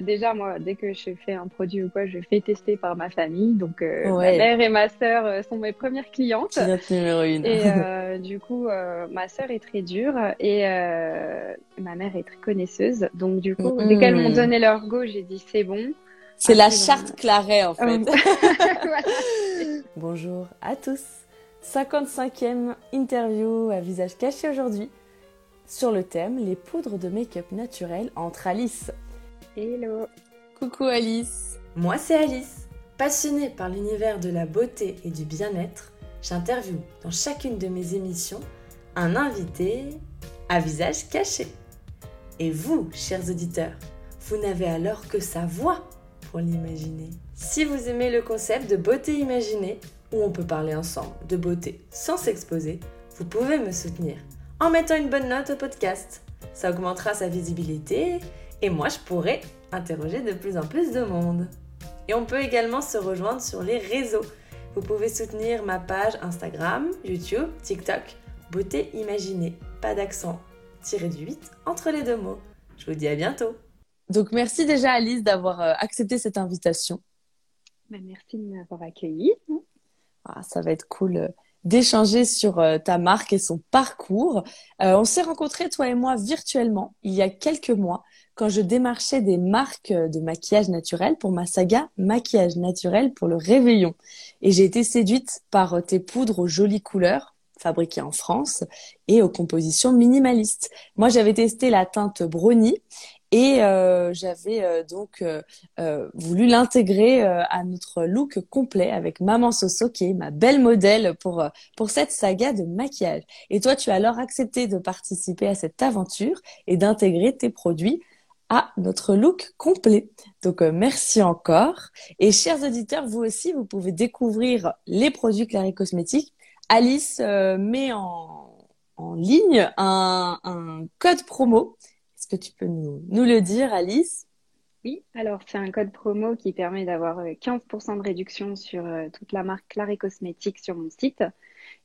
Déjà, moi, dès que je fais un produit ou quoi, je fais tester par ma famille. Donc, euh, ma mère et ma sœur euh, sont mes premières clientes. Cliente numéro une. Et euh, du coup, ma sœur est très dure et ma mère est très connaisseuse. Donc, du coup, dès qu'elles m'ont donné leur go, j'ai dit c'est bon. C'est la charte Claret, en fait. Bonjour à tous. 55e interview à visage caché aujourd'hui sur le thème les poudres de make-up naturelles entre Alice. Hello. Coucou Alice. Moi c'est Alice. Passionnée par l'univers de la beauté et du bien-être, j'interviewe dans chacune de mes émissions un invité à visage caché. Et vous, chers auditeurs, vous n'avez alors que sa voix pour l'imaginer. Si vous aimez le concept de beauté imaginée, où on peut parler ensemble de beauté sans s'exposer, vous pouvez me soutenir en mettant une bonne note au podcast. Ça augmentera sa visibilité et moi je pourrai interroger de plus en plus de monde. Et on peut également se rejoindre sur les réseaux. Vous pouvez soutenir ma page Instagram, YouTube, TikTok, Beauté Imaginée, pas d'accent, tiré du 8 entre les deux mots. Je vous dis à bientôt. Donc merci déjà Alice d'avoir euh, accepté cette invitation. Ben, merci de m'avoir accueillie. Ah, ça va être cool euh, d'échanger sur euh, ta marque et son parcours. Euh, on s'est rencontrés, toi et moi, virtuellement il y a quelques mois quand je démarchais des marques de maquillage naturel pour ma saga Maquillage naturel pour le réveillon. Et j'ai été séduite par tes poudres aux jolies couleurs fabriquées en France et aux compositions minimalistes. Moi, j'avais testé la teinte brownie et euh, j'avais euh, donc euh, voulu l'intégrer à notre look complet avec Maman Soso, qui est ma belle modèle pour, pour cette saga de maquillage. Et toi, tu as alors accepté de participer à cette aventure et d'intégrer tes produits à notre look complet. Donc merci encore. Et chers auditeurs, vous aussi, vous pouvez découvrir les produits Clary Cosmétiques. Alice met en, ligne un, code promo que tu peux nous, le dire, Alice? Oui, alors c'est un code promo qui permet d'avoir 15% euh, de réduction sur euh, toute la marque Claré Cosmétiques sur mon site.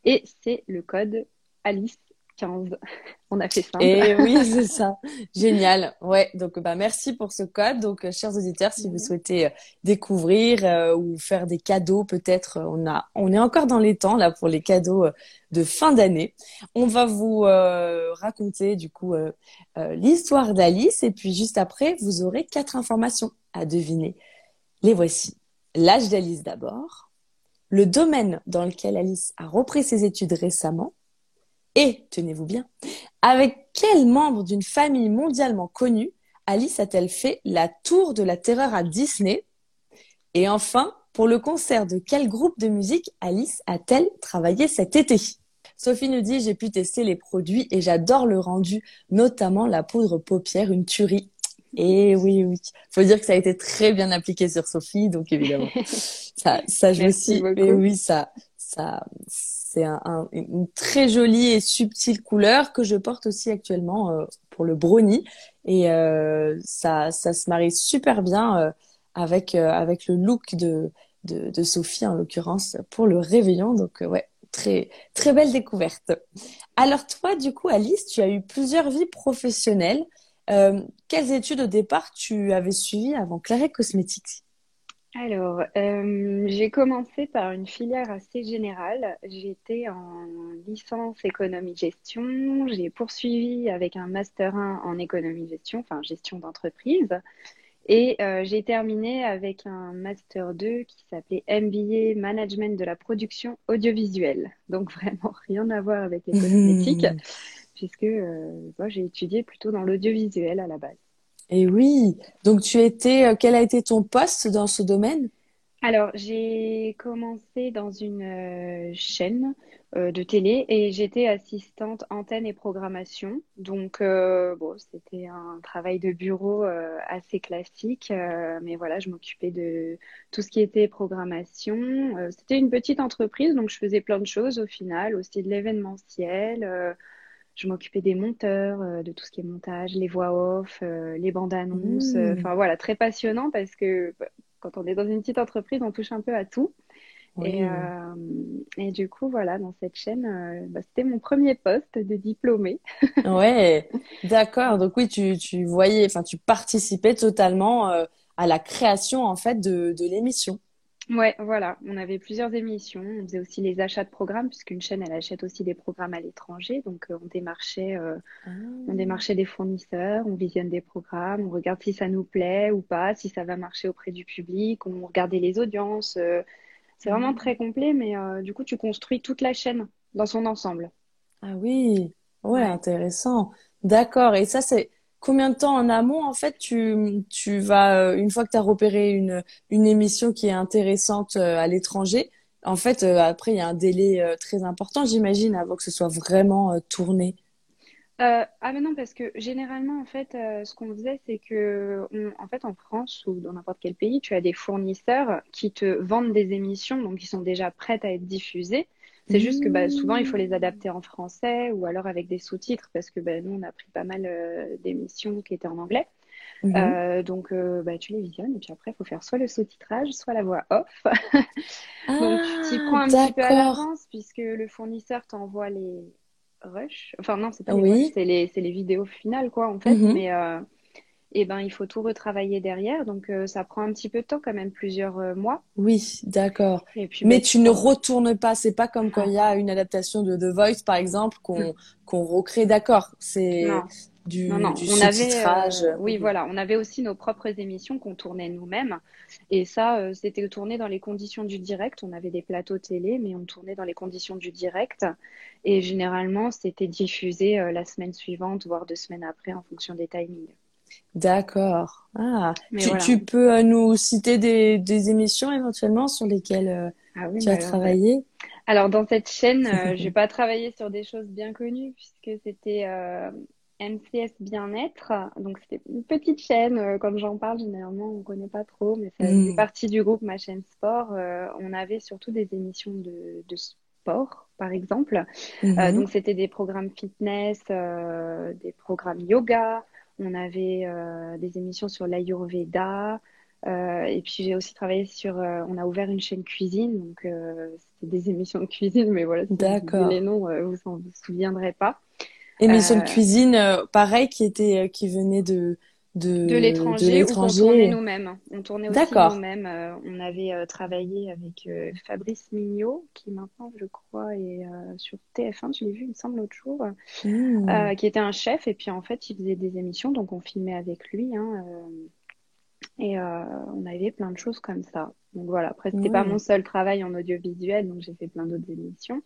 Et c'est le code Alice 15. On a fait ça. Et oui, c'est ça. Génial. Ouais. Donc, bah, merci pour ce code. Donc, euh, chers auditeurs, si vous mhm. souhaitez euh, découvrir euh, ou faire des cadeaux, peut-être, on a, on est encore dans les temps là pour les cadeaux de fin d'année. On va vous raconter du coup l'histoire d'Alice et puis juste après, vous aurez quatre informations à deviner. Les voici. L'âge d'Alice d'abord, le domaine dans lequel Alice a repris ses études récemment et, tenez-vous bien, avec quel membre d'une famille mondialement connue Alice a-t-elle fait la tour de la terreur à Disney? Et enfin, pour le concert de quel groupe de musique Alice a-t-elle travaillé cet été? Sophie nous dit j'ai pu tester les produits et j'adore le rendu, notamment la poudre paupière, une tuerie. Et oui, oui. Faut dire que ça a été très bien appliqué sur Sophie, donc évidemment, ça, ça joue aussi. Et oui, ça, ça, c'est un, une très jolie et subtile couleur que je porte aussi actuellement euh, pour le brownie et euh, ça, ça se marie super bien euh, avec avec le look de, de, Sophie en l'occurrence pour le réveillon. Donc ouais, très très belle découverte. Alors toi, du coup, Alice, tu as eu plusieurs vies professionnelles. quelles études au départ tu avais suivies avant Claret Cosmétiques? Alors, euh, j'ai commencé par une filière assez générale. J'étais en licence économie-gestion. J'ai poursuivi avec un master 1 en économie-gestion, enfin gestion d'entreprise. Et euh, j'ai terminé avec un master 2 qui s'appelait MBA Management de la production audiovisuelle. Donc vraiment rien à voir avec les cosmétiques, puisque euh, moi j'ai étudié plutôt dans l'audiovisuel à la base. Et oui, donc tu étais, euh, quel a été ton poste dans ce domaine? Alors, j'ai commencé dans une euh, chaîne euh, de télé et j'étais assistante antenne et programmation. Donc, bon, c'était un travail de bureau assez classique, mais voilà, je m'occupais de tout ce qui était programmation. c'était une petite entreprise, donc je faisais plein de choses au final, aussi de l'événementiel je m'occupais des monteurs, euh, de tout ce qui est montage, les voix off, euh, les bandes annonces. Euh, mmh. Enfin voilà, très passionnant parce que bah, quand on est dans une petite entreprise, on touche un peu à tout. Et, euh, et, du coup, voilà, dans cette chaîne, euh, bah, c'était mon premier poste de diplômé. ouais, d'accord. Donc oui, tu, tu voyais, enfin, tu participais totalement euh, à la création en fait de, de l'émission. Ouais, voilà. On avait plusieurs émissions. On faisait aussi les achats de programmes, puisqu'une chaîne, elle achète aussi des programmes à l'étranger. Donc, on démarchait, ah. on démarchait des fournisseurs, on visionne des programmes, on regarde si ça nous plaît ou pas, si ça va marcher auprès du public, on regardait les audiences. C'est vraiment mhm. très complet, mais euh, du coup, tu construis toute la chaîne dans son ensemble. Ah oui, ouais, intéressant. D'accord. Et ça, c'est combien de temps en amont, en fait, tu, tu vas, euh, une fois que tu as repéré une, une émission qui est intéressante euh, à l'étranger, en fait, après, il y a un délai très important, j'imagine, avant que ce soit vraiment tourné. Euh, ah mais non parce que généralement en fait euh, ce qu'on faisait c'est que en fait en France ou dans n'importe quel pays tu as des fournisseurs qui te vendent des émissions donc qui sont déjà prêtes à être diffusées c'est juste que bah, souvent il faut les adapter en français ou alors avec des sous-titres parce que bah, nous on a pris pas mal euh, d'émissions qui étaient en anglais mhm. donc bah, tu les visionnes et puis après il faut faire soit le sous-titrage soit la voix off donc tu t'y prends un petit peu à l'avance puisque le fournisseur t'envoie les rush. Enfin, non, c'est pas les c'est les, les, vidéos finales, quoi, en fait. Mhm. Mais euh, eh ben, il faut tout retravailler derrière. Donc, euh, ça prend un petit peu de temps, quand même, plusieurs euh, mois. Oui, d'accord. Mais bah, tu ne retournes pas. C'est pas comme quand il y a une adaptation de The Voice, par exemple, qu'on mm. qu'on recrée. D'accord. C'est du, non, non. on avait, euh, oui, voilà, on avait aussi nos propres émissions qu'on tournait nous-mêmes. Et ça, c'était tourné dans les conditions du direct. On avait des plateaux télé, mais on tournait dans les conditions du direct. Et généralement, c'était diffusé la semaine suivante, voire deux semaines après, en fonction des timings. D'accord. Ah, tu, peux nous citer des, des, émissions éventuellement sur lesquelles ah tu as bah travaillé? alors dans cette chaîne, je n'ai pas travaillé sur des choses bien connues puisque c'était MCS Bien-être. Donc, c'était une petite chaîne. Euh, comme j'en parle, généralement, on ne connaît pas trop, mais ça fait mm. partie du groupe Ma chaîne Sport. Euh, on avait surtout des émissions de, sport, par exemple. Euh, mm-hmm. donc, c'était des programmes fitness, des programmes yoga. On avait des émissions sur l'Ayurveda. et puis j'ai aussi travaillé sur, on a ouvert une chaîne cuisine, donc c'était des émissions de cuisine, mais voilà, si les noms, vous ne vous souviendrez pas. Émission de euh, cuisine, euh, pareil, qui était, euh, qui venait de de, de l'étranger ou on tournait nous-mêmes. On tournait aussi nous-mêmes. on avait travaillé avec Fabrice Mignot, qui maintenant, je crois, est sur TF1, tu l'as vu, il me semble, l'autre jour, mmh. qui était un chef. Et puis, en fait, il faisait des émissions, donc on filmait avec lui. Hein, et on avait plein de choses comme ça. Donc voilà, après, c'était pas mmh. mon seul travail en audiovisuel, donc j'ai fait plein d'autres émissions.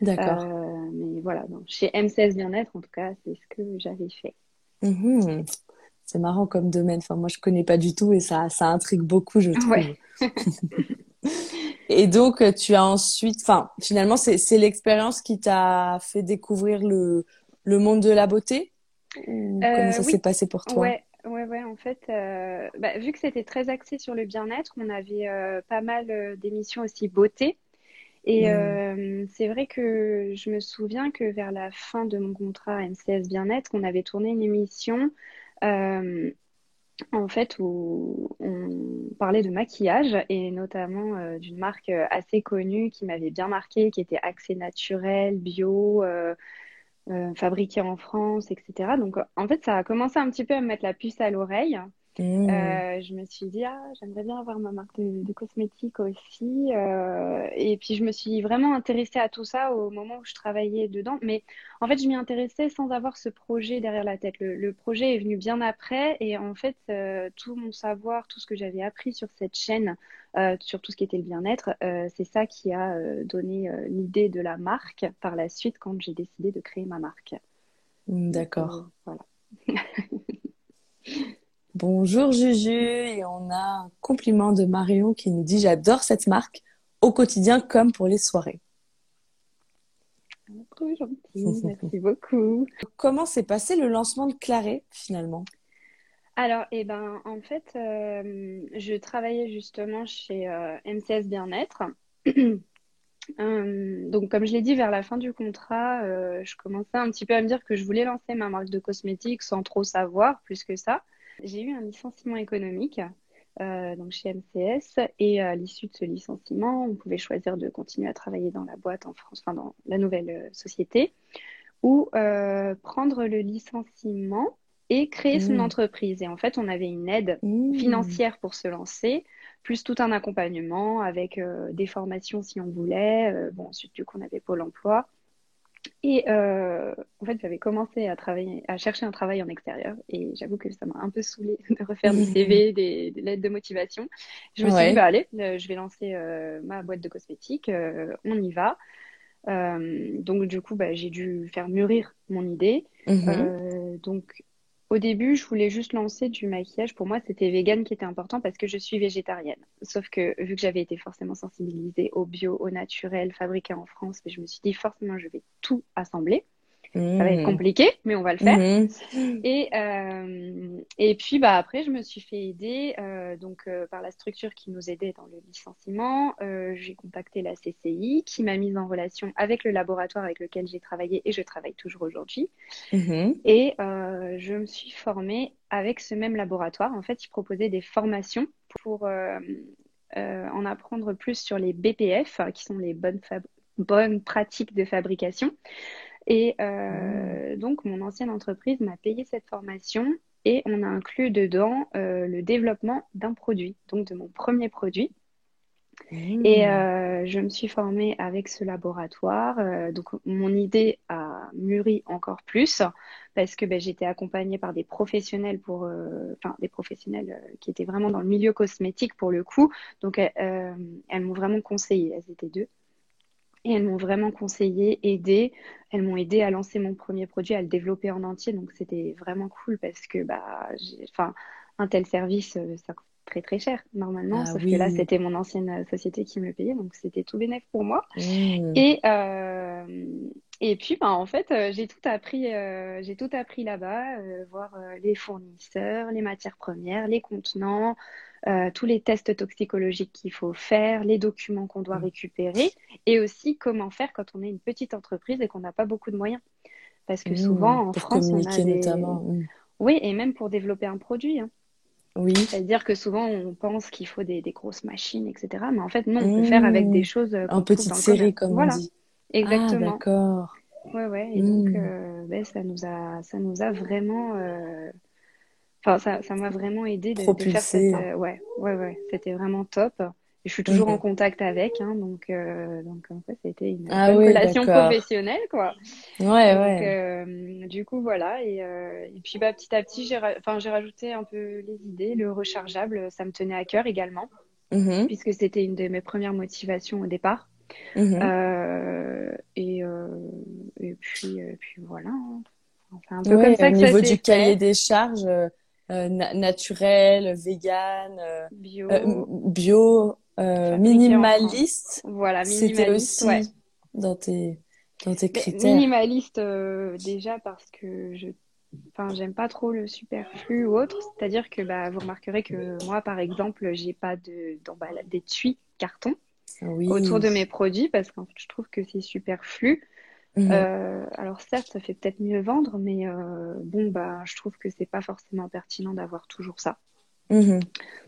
D'accord. Euh, mais voilà, donc, chez M16 Bien-être, en tout cas, c'est ce que j'avais fait. Mhm. C'est marrant comme domaine. Enfin, moi, je connais pas du tout et ça, ça intrigue beaucoup, je trouve. et donc, tu as ensuite, enfin, finalement, c'est l'expérience qui t'a fait découvrir le, le monde de la beauté? Comment euh, ça s'est passé pour toi? Ouais. Ouais, ouais, en fait, euh, bah, vu que c'était très axé sur le bien-être, on avait pas mal d'émissions aussi beauté. Et mm. euh, c'est vrai que je me souviens que vers la fin de mon contrat MCS Bien-être, on avait tourné une émission euh, en fait où on parlait de maquillage et notamment euh, d'une marque assez connue qui m'avait bien marqué, qui était axée naturel, bio. fabriquée en France, etc. Donc, en fait, ça a commencé un petit peu à me mettre la puce à l'oreille. Mmh. Euh, je me suis dit, ah, j'aimerais bien avoir ma marque de, cosmétiques aussi. Euh, et puis, je me suis vraiment intéressée à tout ça au moment où je travaillais dedans. Mais en fait, je m'y intéressais sans avoir ce projet derrière la tête. Le, projet est venu bien après. Et en fait, euh, tout mon savoir, tout ce que j'avais appris sur cette chaîne, sur tout ce qui était le bien-être, c'est ça qui a donné l'idée de la marque par la suite quand j'ai décidé de créer ma marque. D'accord. voilà. Bonjour Juju, et on a un compliment de Marion qui nous dit j'adore cette marque au quotidien comme pour les soirées. Trop gentil, merci beaucoup. Comment s'est passé le lancement de Claré finalement? Alors, eh ben, en fait, euh, je travaillais justement chez euh, MCS Bien-être. Euh, donc, comme je l'ai dit, vers la fin du contrat, je commençais un petit peu à me dire que je voulais lancer ma marque de cosmétiques sans trop savoir plus que ça. J'ai eu un licenciement économique donc chez MCS. Et à l'issue de ce licenciement, on pouvait choisir de continuer à travailler dans la boîte en France, enfin dans la nouvelle société, ou prendre le licenciement et créer son mmh. entreprise. Et en fait, on avait une aide mmh. financière pour se lancer, plus tout un accompagnement avec des formations si on voulait. bon, ensuite, du coup, on avait Pôle emploi. Et euh, en fait, j'avais commencé à travailler, à chercher un travail en extérieur, et j'avoue que ça m'a un peu saoulée de refaire des CV, des, lettres de motivation. Je me suis dit, bah allez, euh, je vais lancer euh, ma boîte de cosmétiques, on y va. donc du coup, bah, j'ai dû faire mûrir mon idée. Mm-hmm. donc au début, je voulais juste lancer du maquillage. Pour moi, c'était vegan qui était important parce que je suis végétarienne. Sauf que vu que j'avais été forcément sensibilisée au bio, au naturel, fabriqué en France, je me suis dit forcément, je vais tout assembler. Ça va être mmh. compliqué, mais on va le faire. Mmh. Et, euh, et puis bah, après, je me suis fait aider euh, donc, euh, par la structure qui nous aidait dans le licenciement. j'ai contacté la CCI qui m'a mise en relation avec le laboratoire avec lequel j'ai travaillé et je travaille toujours aujourd'hui. Mmh. Et je me suis formée avec ce même laboratoire. En fait, ils proposaient des formations pour en apprendre plus sur les BPF, qui sont les bonnes, bonnes pratiques de fabrication. Et euh, donc, mon ancienne entreprise m'a payé cette formation et on a inclus dedans euh, le développement d'un produit, donc de mon premier produit. Mmh. Et euh, je me suis formée avec ce laboratoire. donc, mon idée a mûri encore plus parce que ben, j'étais accompagnée par des professionnels pour, enfin, des professionnels qui étaient vraiment dans le milieu cosmétique pour le coup. Donc, elles m'ont vraiment conseillé. Elles étaient deux. Et elles m'ont vraiment conseillé, aidé. Elles m'ont aidé à lancer mon premier produit, à le développer en entier. Donc c'était vraiment cool parce que bah, enfin, un tel service, euh, ça coûte très très cher normalement. Ah sauf que là, c'était mon ancienne euh, société qui me le payait. Donc c'était tout bénéf pour moi. Mmh. Et, euh, et puis, bah, en fait, j'ai tout appris, j'ai tout appris là-bas, voir les fournisseurs, les matières premières, les contenants, euh, tous les tests toxicologiques qu'il faut faire, les documents qu'on doit mm. récupérer et aussi comment faire quand on est une petite entreprise et qu'on n'a pas beaucoup de moyens. Parce que mm. souvent en France, on a des... notamment. Mm. Oui, et même pour développer un produit. Hein. Oui. C'est-à-dire que souvent on pense qu'il faut des, grosses machines, etc. Mais en fait, non, on peut faire avec des choses. Euh, en petite série, comme voilà. on dit. Exactement. Ah, d'accord. Ouais, ouais. Et donc, euh, ben, ça nous a, ça nous a vraiment Enfin, ça, m'a vraiment aidé de, faire cette. Euh, ouais, ouais, ouais. C'était vraiment top. Je suis toujours en contact avec, hein, donc, euh, donc en fait, c'était une, ah relation professionnelle, quoi. Ouais, ouais. Euh, du coup, voilà. Et, et puis, bah, petit à petit, j'ai, enfin, j'ai rajouté un peu les idées. Le rechargeable, ça me tenait à cœur également, mhm. puisque c'était une de mes premières motivations au départ. Mhm. et, et puis, puis voilà. Hein. Enfin, un peu comme ça au niveau du cahier des charges, euh, naturel, vegan, euh, bio, euh, bio minimaliste. Voilà, C'était aussi dans tes dans tes critères. Minimaliste déjà parce que je enfin j'aime pas trop le superflu ou autre c'est-à-dire que bah vous remarquerez que moi par exemple j'ai pas de d'étui carton autour de mes produits parce qu'en fait je trouve que c'est superflu Mhm. Euh, alors certes, ça fait peut-être mieux vendre, mais euh, bon, bah, je trouve que c'est pas forcément pertinent d'avoir toujours ça. Mhm.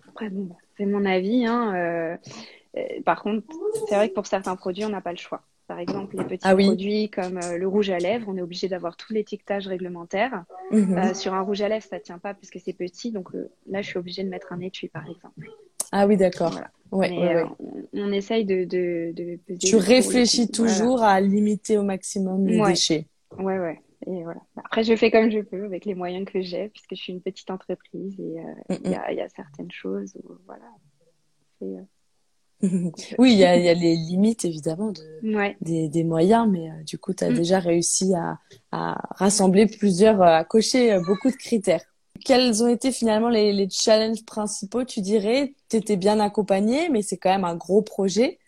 Après, bon, c'est mon avis. Hein, euh, par contre, c'est vrai que pour certains produits, on n'a pas le choix. Par exemple, les petits ah produits comme le rouge à lèvres, on est obligé d'avoir tout l'étiquetage réglementaire. Mhm. sur un rouge à lèvres, ça tient pas puisque c'est petit, donc là, je suis obligée de mettre un étui, par exemple. Ah oui, d'accord. Ouais, euh, on, essaye de, de, de Tu réfléchis toujours à limiter au maximum les déchets. Ouais, ouais. Et voilà. Après, je fais comme je peux avec les moyens que j'ai, puisque je suis une petite entreprise et euh, il y, a, y, a, certaines choses où, voilà. Euh, oui, il y a, y a, les limites évidemment de, des, des, moyens, mais du coup, tu as mm. déjà réussi à, à, rassembler plusieurs, à cocher beaucoup de critères. Quels ont été finalement les, les challenges principaux, tu dirais? Tu étais bien accompagnée, mais c'est quand même un gros projet.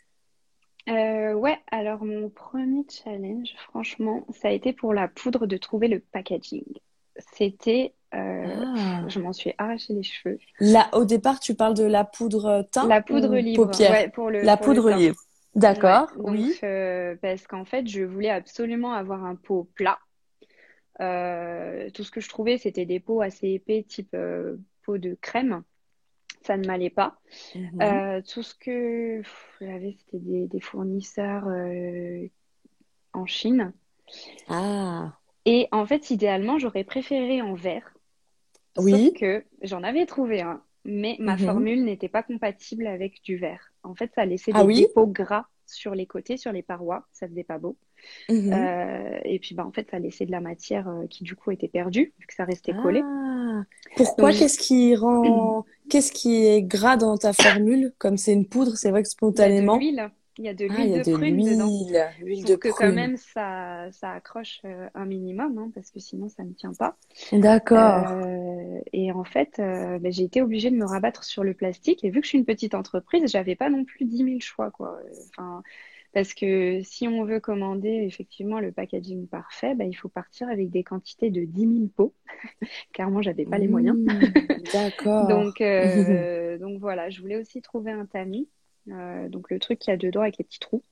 Euh, ouais, alors mon premier challenge, franchement, ça a été pour la poudre de trouver le packaging. C'était, euh, ah. je m'en suis arraché les cheveux. Là, au départ, tu parles de la poudre teint La poudre libre, ouais, pour le. La poudre libre. D'accord. oui. Euh, parce qu'en fait, je voulais absolument avoir un pot plat euh, tout ce que je trouvais, c'était des pots assez épais, type euh, pot de crème. Ça ne m'allait pas. Mhm. Euh, tout ce que j'avais, c'était des, des fournisseurs euh, en Chine. Ah, Et en fait, idéalement, j'aurais préféré en verre. Sauf oui. que j'en avais trouvé un, mais ma Mhm. formule n'était pas compatible avec du verre. En fait, ça laissait Ah des oui? dépôts gras sur les côtés, sur les parois. Ça faisait pas beau. Mhm. Euh, et puis, bah, en fait, ça laissait de la matière euh, qui, du coup, était perdue, vu que ça restait collé. Ah, pourquoi? Donc, Qu'est-ce qui rend, qu'est-ce qui est gras dans ta formule? Comme c'est une poudre, c'est vrai que il y a de spontanément. l'huile. Il y a de Ah, il y l'huile a de de prune dedans. l'huile, de que quand prune. même, ça, ça accroche euh, un minimum, hein, parce que sinon, ça ne tient pas. D'accord. Euh, et en fait, euh, ben, j'ai été obligée de me rabattre sur le plastique. Et vu que je suis une petite entreprise, j'avais pas non plus 10 000 choix, quoi. Enfin, parce que si on veut commander effectivement le packaging parfait, ben, il faut partir avec des quantités de 10 000 pots. Clairement, j'avais pas les moyens. Mmh, d'accord. Donc, euh, donc voilà, je voulais aussi trouver un tamis. Euh, donc le truc qu'il y a dedans avec les petits trous.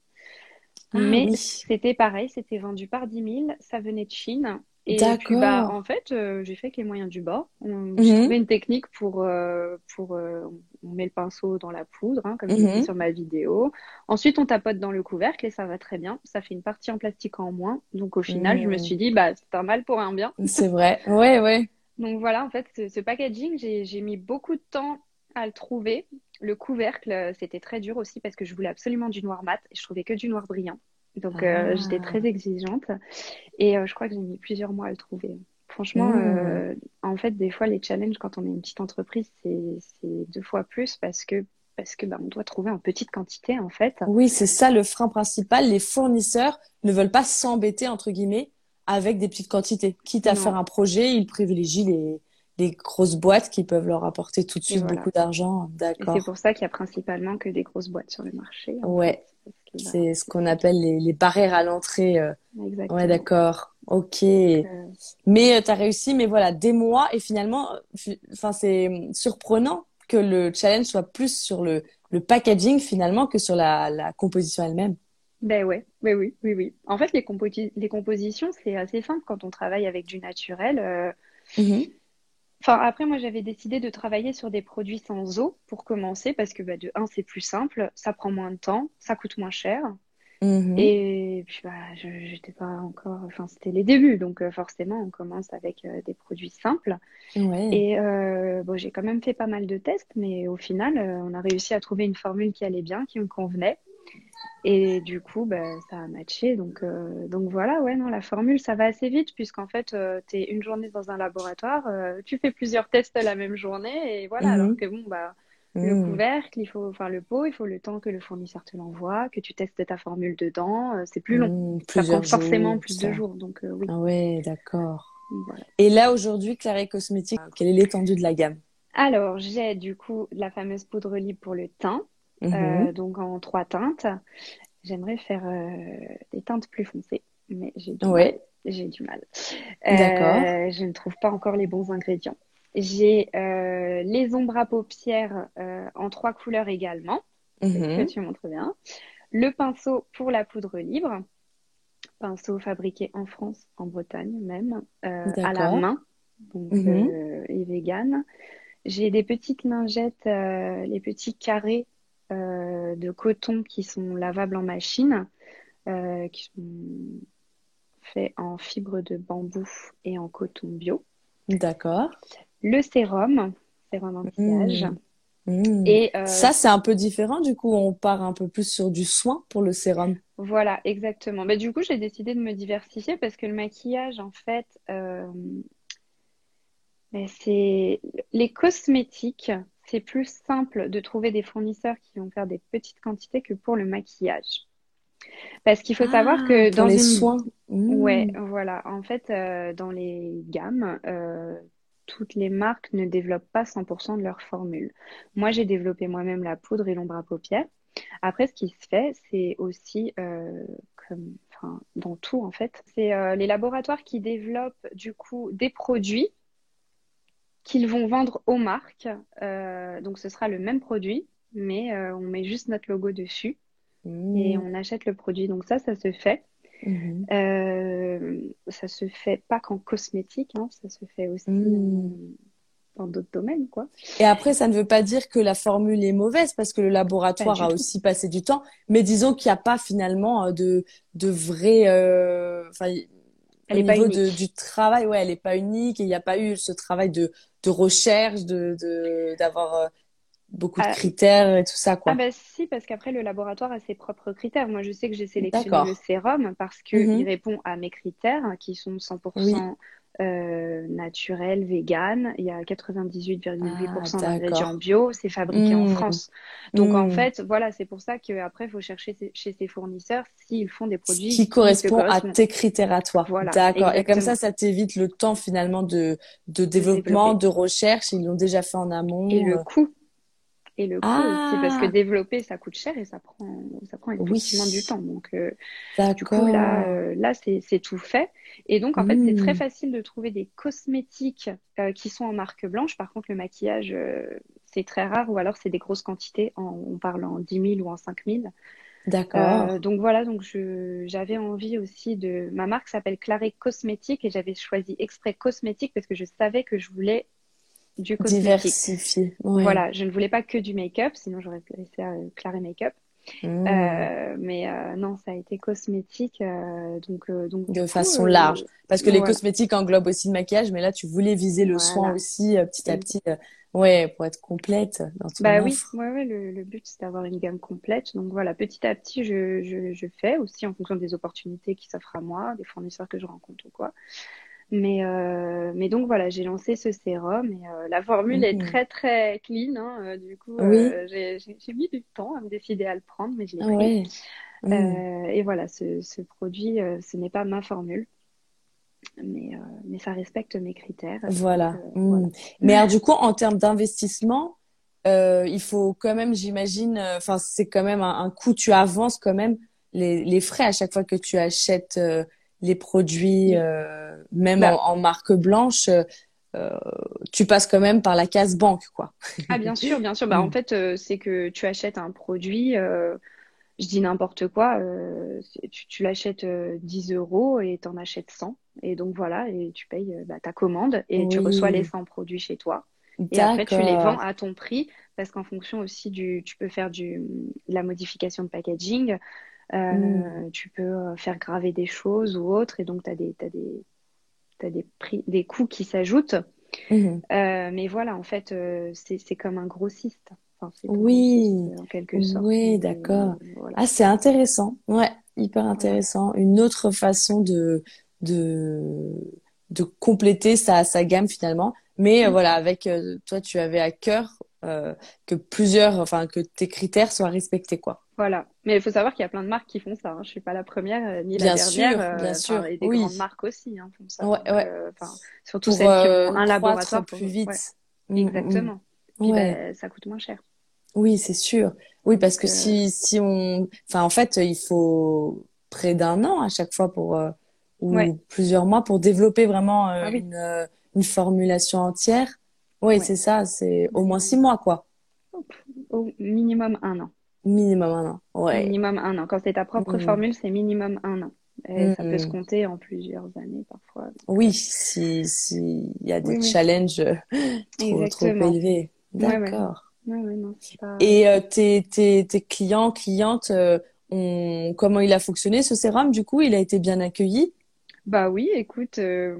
Ah Mais oui. c'était pareil, c'était vendu par 10 000, ça venait de Chine. Et puis bah en fait, euh, j'ai fait avec les moyens du bord. On- J'ai Mhm. trouvé une technique pour, euh, pour euh, on met le pinceau dans la poudre, hein, comme j'ai dit Mhm. sur ma vidéo. Ensuite, on tapote dans le couvercle et ça va très bien. Ça fait une partie en plastique en moins. Donc au final, je me Mmh. suis dit, bah c'est un mal pour un bien. C'est vrai. Ouais, ouais. Donc voilà, en fait, ce, ce packaging, j'ai, mis beaucoup de temps à le trouver. Le couvercle, c'était très dur aussi parce que je voulais absolument du noir mat et je trouvais que du noir brillant. Donc euh, j'étais Ah. très exigeante et euh, je crois que j'ai mis plusieurs mois à le trouver. Franchement, Mmh. euh, en fait, des fois, les challenges quand on est une petite entreprise, c'est, deux fois plus parce que parce que bah, on doit trouver en petite quantité en fait. Oui, c'est ça le frein principal. Les fournisseurs ne veulent pas s'embêter, entre guillemets, avec des petites quantités. Quitte à Non. faire un projet, ils privilégient les, les grosses boîtes qui peuvent leur apporter tout de suite voilà. beaucoup d'argent. Et c'est D'accord. pour ça qu'il y a principalement que des grosses boîtes sur le marché Ouais, bah, c'est ce qu'on appelle les, les barrières à l'entrée. euh. Ouais, exactement. d'accord. Ok. Euh, Mais tu as réussi, mais voilà, des mois. Et finalement, euh, fi- enfin, c'est surprenant que le challenge soit plus sur le, le packaging finalement que sur la, la composition elle-même. Ben ouais, oui, oui, oui, oui. En fait, les les compositions, c'est assez simple quand on travaille avec du naturel. euh, Mhm. Enfin, après, moi, j'avais décidé de travailler sur des produits sans eau pour commencer parce que, bah, de un, c'est plus simple, ça prend moins de temps, ça coûte moins cher. Mhm. Et puis, bah, je j'étais pas encore, enfin, c'était les débuts, donc euh, forcément, on commence avec euh, des produits simples. Ouais. Et euh, bon, j'ai quand même fait pas mal de tests, mais au final, euh, on a réussi à trouver une formule qui allait bien, qui me convenait. Et du coup, bah, ça a matché. Donc, euh, donc voilà, ouais, non, la formule, ça va assez vite, puisqu'en fait, euh, tu es une journée dans un laboratoire, euh, tu fais plusieurs tests la même journée, et voilà. Mhm. Alors que bon, bah, le Mhm. couvercle, il faut, enfin, le pot, il faut le temps que le fournisseur te l'envoie, que tu testes ta formule dedans, euh, c'est plus long. Mhm. Ça prend forcément jours, plus ça. de jours. Donc, euh, oui, Ah ouais, d'accord. voilà. Et là, aujourd'hui, Claret Cosmétiques, quelle est l'étendue de la gamme? Alors, j'ai du coup la fameuse poudre libre pour le teint. Mhm. Euh, donc en trois teintes. J'aimerais faire euh, des teintes plus foncées, mais j'ai du mal. J'ai du mal. d'accord. Euh, je ne trouve pas encore les bons ingrédients. J'ai euh, les ombres à paupières euh, en trois couleurs également, que Mhm. tu montres bien. Le pinceau pour la poudre libre, pinceau fabriqué en France, en Bretagne même, euh, à la D'accord. main, donc Mhm. et vegan. J'ai des petites lingettes, les petits carrés euh, de coton qui sont lavables en machine, euh, qui sont faits en fibre de bambou et en coton bio. D'accord. Le sérum, sérum anti-âge. Mhm. Mhm. Et euh, Ça, c'est un peu différent. Du coup, on part un peu plus sur du soin pour le sérum. voilà, exactement. Mais du coup, j'ai décidé de me diversifier parce que le maquillage, en fait, ben, c'est les cosmétiques, c'est plus simple de trouver des fournisseurs qui vont faire des petites quantités que pour le maquillage. Parce qu'il faut savoir Ah, que pour dans les une soins. Ouais, Mhm. voilà. En fait, euh, dans les gammes, euh, toutes les marques ne développent pas 100% de leur formule. Moi, j'ai développé moi-même la poudre et l'ombre à paupières. Après, ce qui se fait, c'est aussi, euh, comme, dans tout en fait, c'est euh, les laboratoires qui développent du coup des produits qu'ils vont vendre aux marques. Euh, donc, ce sera le même produit, mais euh, on met juste notre logo dessus et Mhm. on achète le produit. Donc ça, ça se fait. Mhm. Euh, ça se fait pas qu'en cosmétique, hein, ça se fait aussi Mm. dans d'autres domaines, quoi. Et après, ça ne veut pas dire que la formule est mauvaise parce que le laboratoire a aussi passé du temps. Mais disons qu'il n'y a pas finalement de, de vrai, au niveau de, du travail, ouais, elle n'est pas unique et il n'y a pas eu ce travail de, de recherche, de, d'avoir euh, beaucoup de ah. critères et tout ça, quoi. Ah bah si, parce qu'après le laboratoire a ses propres critères. Moi, je sais que j'ai sélectionné le sérum parce qu'il mm-hmm. répond à mes critères qui sont 100% euh, naturel, vegan. Il y a 98,8% ah, d'ingrédients bio. C'est fabriqué en mmh. France. Donc en mmh. fait, voilà, c'est pour ça qu'après, il faut chercher chez ses fournisseurs s'ils font des produits qui, correspondent à tes critères à toi. Voilà, D'accord. Et comme ça, ça t'évite le temps finalement de, de développement, de recherche. Ils l'ont déjà fait en amont. Et le euh. coût et le coût aussi parce que ah. développer ça coûte cher et ça prend ça prend effectivement du temps donc euh, du coup là euh, là c'est tout fait et donc en fait c'est très mmh. facile de trouver des cosmétiques euh, qui sont en marque blanche par contre le maquillage c'est très rare ou alors c'est des grosses quantités en, on parle en 10 000 ou en 5 000 D'accord. donc voilà, donc j'avais envie aussi de. Ma marque s'appelle Claré Cosmétique et j'avais choisi exprès cosmétique parce que je savais que je voulais du cosmétique. Voilà, je ne voulais pas que du make-up, sinon j'aurais laissé à Claré Make-up. Mmh. Euh, mais euh, non, ça a été cosmétique, euh, donc, donc de façon large, parce que les cosmétiques englobent aussi le maquillage, mais là tu voulais viser le soin aussi petit à petit, ouais, pour être complète dans Bah oui, ouais, le, le but c'est d'avoir une gamme complète, donc voilà, petit à petit je, je, je fais aussi en fonction des opportunités qui s'offrent à moi, des fournisseurs que je rencontre ou quoi. Mais, euh, mais donc voilà, j'ai lancé ce sérum et euh, la formule est mhm. très très clean. Hein, euh, du coup, euh, j'ai mis du temps à me décider à le prendre, mais je l'ai pris. Et voilà, ce, ce produit, ce n'est pas ma formule. Mais, mais ça respecte mes critères. Voilà. Mhm. Mais alors, du coup, en termes d'investissement, il faut quand même, j'imagine, enfin, c'est quand même un, un coût, tu avances quand même les, les frais à chaque fois que tu achètes les produits, euh, même bah. en, marque blanche, euh, tu passes quand même par la case banque, quoi. ah bien sûr, bien sûr. Bah en mm. fait, euh, c'est que tu achètes un produit. je dis n'importe quoi, tu, tu l'achètes 10 euros et tu en achètes 100. Et donc voilà, et tu payes bah, ta commande et tu reçois les 100 produits chez toi. Et après, tu les vends à ton prix parce qu'en fonction aussi du, tu peux faire du, la modification de packaging. Euh, mm. Tu peux euh, faire graver des choses ou autre, et donc tu as des, as des, as des, prix, des coûts qui s'ajoutent. Mm-hmm. Euh, mais voilà, en fait, c'est comme un grossiste. Enfin, oui, en quelque sorte. Oui, d'accord. Ah, c'est intéressant. Ouais, hyper intéressant. Une autre façon de, de, de compléter sa, sa gamme finalement. Mais mm. voilà, avec toi, tu avais à cœur que plusieurs, enfin, que tes critères soient respectés, quoi. Voilà. Mais il faut savoir qu'il y a plein de marques qui font ça. Hein. Je suis pas la première euh, ni la dernière. Bien euh, sûr, Et des grandes marques aussi hein, font ça. Ouais, ouais. Euh, surtout celles qui ont un laboratoire plus vite. Mm, Exactement. Mm. Puis ben, ça coûte moins cher. Oui, c'est sûr. Oui, parce que si si on, enfin en fait, il faut près d'un an à chaque fois pour ou plusieurs mois pour développer vraiment ah une une formulation entière. Oui, c'est ça. C'est au moins six mois, quoi. Au minimum un an. Minimum un an, ouais. Minimum un an. Quand c'est ta propre formule, c'est minimum un an. Et ça peut se mm. compter en plusieurs années parfois. Oui, si s'il y a des challenges trop, trop élevés. D'accord. Et euh, tes, tes, tes clients, clientes, euh, comment il a fonctionné ce sérum Du coup, il a été bien accueilli? Bah oui, écoute, euh,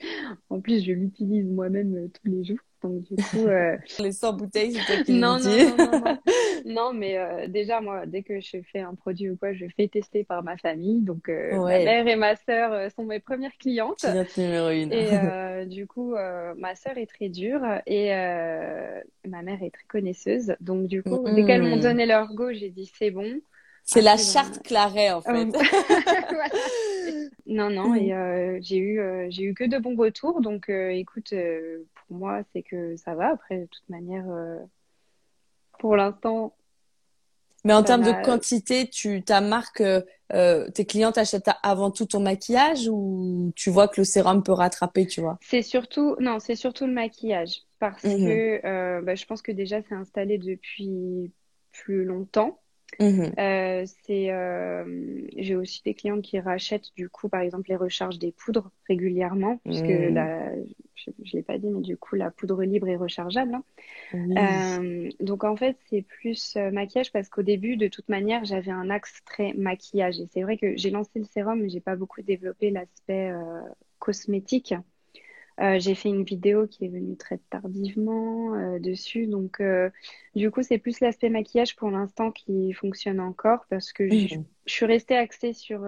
en plus, je l'utilise moi-même tous les jours. Donc du coup, euh... les 100 bouteilles, c'est toi qui non, non, non, non, non, non, mais euh, déjà moi, dès que je fais un produit ou quoi, je fais tester par ma famille. Donc euh, ma mère et ma sœur euh, sont mes premières clientes. numéro une. Et du coup, ma sœur est très dure et ma mère est très connaisseuse. Donc du coup, dès qu'elles m'ont donné leur go, j'ai dit c'est bon. C'est la charte Claret en fait. Non, non, et euh, j'ai eu, j'ai eu que de bons retours. Donc, écoute, moi, c'est que ça va. Après, de toute manière, euh, pour l'instant. Mais en termes de quantité, tu, ta marque, euh, tes clientes achètent avant tout ton maquillage ou tu vois que le sérum peut rattraper, tu vois? C'est surtout, non, c'est surtout le maquillage parce mmh que euh, bah, je pense que déjà c'est installé depuis plus longtemps. Mhm. Euh, c'est, euh, j'ai aussi des clients qui rachètent du coup, par exemple, les recharges des poudres régulièrement, puisque la, je, ne l'ai pas dit, mais du coup, la poudre libre est rechargeable. Hein. Euh, donc en fait, c'est plus maquillage parce qu'au début, de toute manière, j'avais un axe très maquillage. Et c'est vrai que j'ai lancé le sérum, mais j'ai pas beaucoup développé l'aspect cosmétique. Euh, j'ai fait une vidéo qui est venue très tardivement euh, dessus. Donc, euh, du coup, c'est plus l'aspect maquillage pour l'instant qui fonctionne encore parce que je, suis restée axée sur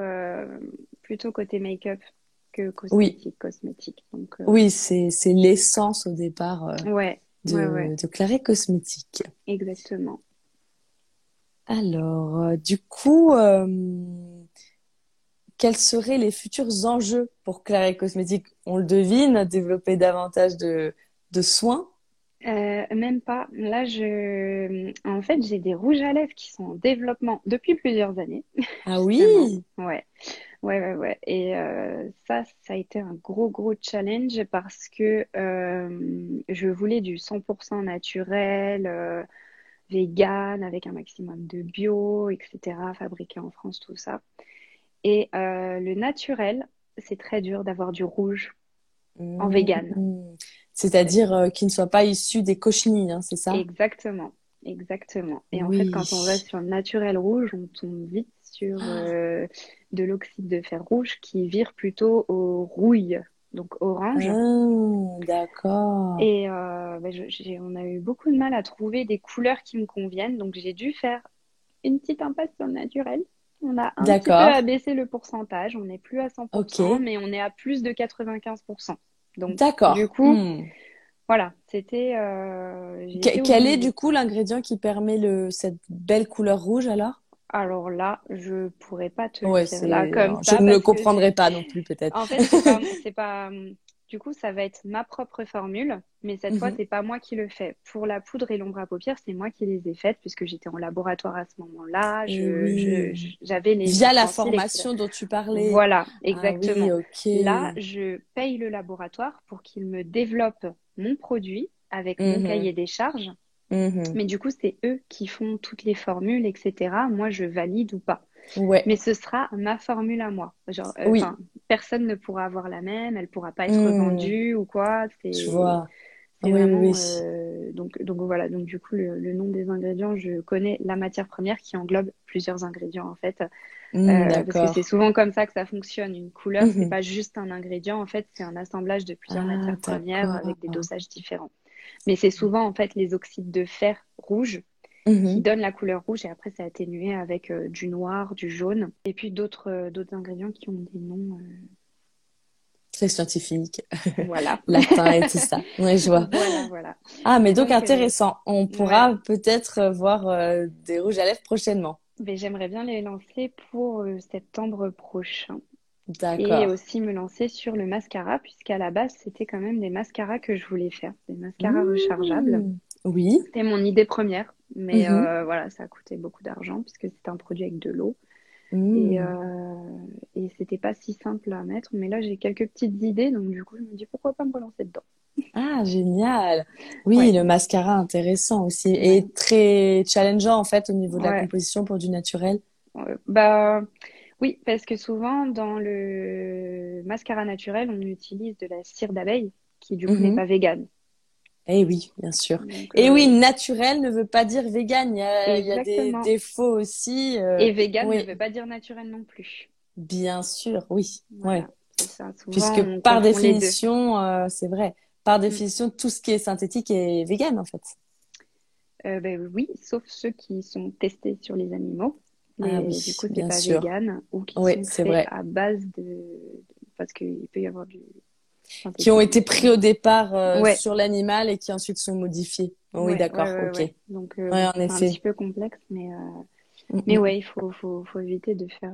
plutôt côté make-up que cosmétique. Oui, cosmétique. Donc, oui c'est, l'essence au départ ouais, de, de Claré Cosmétique. Exactement. Alors, du coup, quels seraient les futurs enjeux pour Claire Cosmétique? On le devine, développer davantage de, de soins? Euh, même pas. Là, je, en fait, j'ai des rouges à lèvres qui sont en développement depuis plusieurs années. Ah oui? ouais, ouais, ouais, ouais. Et euh, ça, ça a été un gros, gros challenge parce que euh, je voulais du 100% naturel, vegan, avec un maximum de bio, etc., fabriqué en France, tout ça. Et euh, le naturel, c'est très dur d'avoir du rouge en mmh. vegan. C'est-à-dire euh, qu'il ne soit pas issu des cochenilles, hein, c'est ça? Exactement, exactement. Et en fait, quand on va sur le naturel rouge, on tombe vite sur ah. euh, de l'oxyde de fer rouge qui vire plutôt au rouille, donc orange. Ah, d'accord. Et bah, on a eu beaucoup de mal à trouver des couleurs qui me conviennent, donc j'ai dû faire une petite impasse sur le naturel. On a un petit peu abaissé le pourcentage. On n'est plus à 100%, mais on est à plus de 95%. Donc, D'accord. Du coup, hmm. voilà, c'était. Euh, quel est du coup l'ingrédient qui permet le, cette belle couleur rouge alors? Alors là, je pourrais pas te le dire là comme ça. Je ne le comprendrai pas non plus peut-être. En fait, c'est pas, du coup, ça va être ma propre formule, mais cette fois, fois, mhm. c'est pas moi qui le fais. Pour la poudre et l'ombre à paupières, c'est moi qui les ai faites puisque j'étais en laboratoire à ce moment-là. Eh j'avais les via la formation dont tu parlais. Voilà, ah exactement. Là, je paye le laboratoire pour qu'il me développe mon produit avec mon mhm. cahier des charges. Mhm. Mais du coup, c'est eux qui font toutes les formules, etc. Moi, je valide ou pas. Ouais. Mais ce sera ma formule à moi. Genre, euh, oui. Personne ne pourra avoir la même, elle pourra pas être mmh. vendue ou quoi. Je vois. Oui, vraiment, oui. Euh, donc, donc voilà, donc du coup, le, nom des ingrédients, je connais la matière première qui englobe plusieurs ingrédients en fait. Mmh, euh, parce que c'est souvent comme ça que ça fonctionne. Une couleur, mmh. c'est pas juste un ingrédient, en fait, c'est un assemblage de plusieurs ah, matières premières avec des dosages différents. Mais c'est souvent en fait les oxydes de fer rouge qui mhm. donne la couleur rouge et après c'est atténué avec euh, du noir, du jaune et puis d'autres euh, d'autres ingrédients qui ont des noms euh, très scientifiques. Voilà. Latin et tout ça. Oui, je vois. Voilà, voilà. Ah, mais donc, intéressant. On pourra peut-être voir des rouges à lèvres prochainement. Mais j'aimerais bien les lancer pour septembre prochain. D'accord. Et aussi me lancer sur le mascara, puisqu'à la base, c'était quand même des mascaras que je voulais faire, des mascaras mmh. rechargeables. Oui. C'était mon idée première. Mais mhm. euh, voilà, ça a coûté beaucoup d'argent puisque c'était un produit avec de l'eau. Mmh. Et, euh, et c'était pas si simple à mettre. Mais là, j'ai quelques petites idées. Donc, du coup, je me dis pourquoi pas me relancer dedans? Ah, génial. Oui, le mascara intéressant aussi. Et très challengeant, en fait, au niveau de la composition pour du naturel. bah, oui, parce que souvent, dans le mascara naturel, on utilise de la cire d'abeille qui, du coup, n'est mhm. pas végane. Eh oui, bien sûr. et euh, oui, naturel ne veut pas dire vegan. Il y a, des défauts aussi. Euh, et vegan ne veut pas dire naturel non plus. Bien sûr, oui. ouais. Puisque par définition, euh, c'est vrai. Par mm. définition, tout ce qui est synthétique est vegan en fait. ben, oui, sauf ceux qui sont testés sur les animaux. Ah du coup, c'est pas vegan ou qui sont faits à base de parce qu'il peut y avoir du qui ont été pris au départ euh, sur l'animal et qui ensuite sont modifiés. oui, d'accord, ok. Donc, euh, c'est un petit peu complexe, mais euh, mais ouais, il faut, faut, faut éviter de faire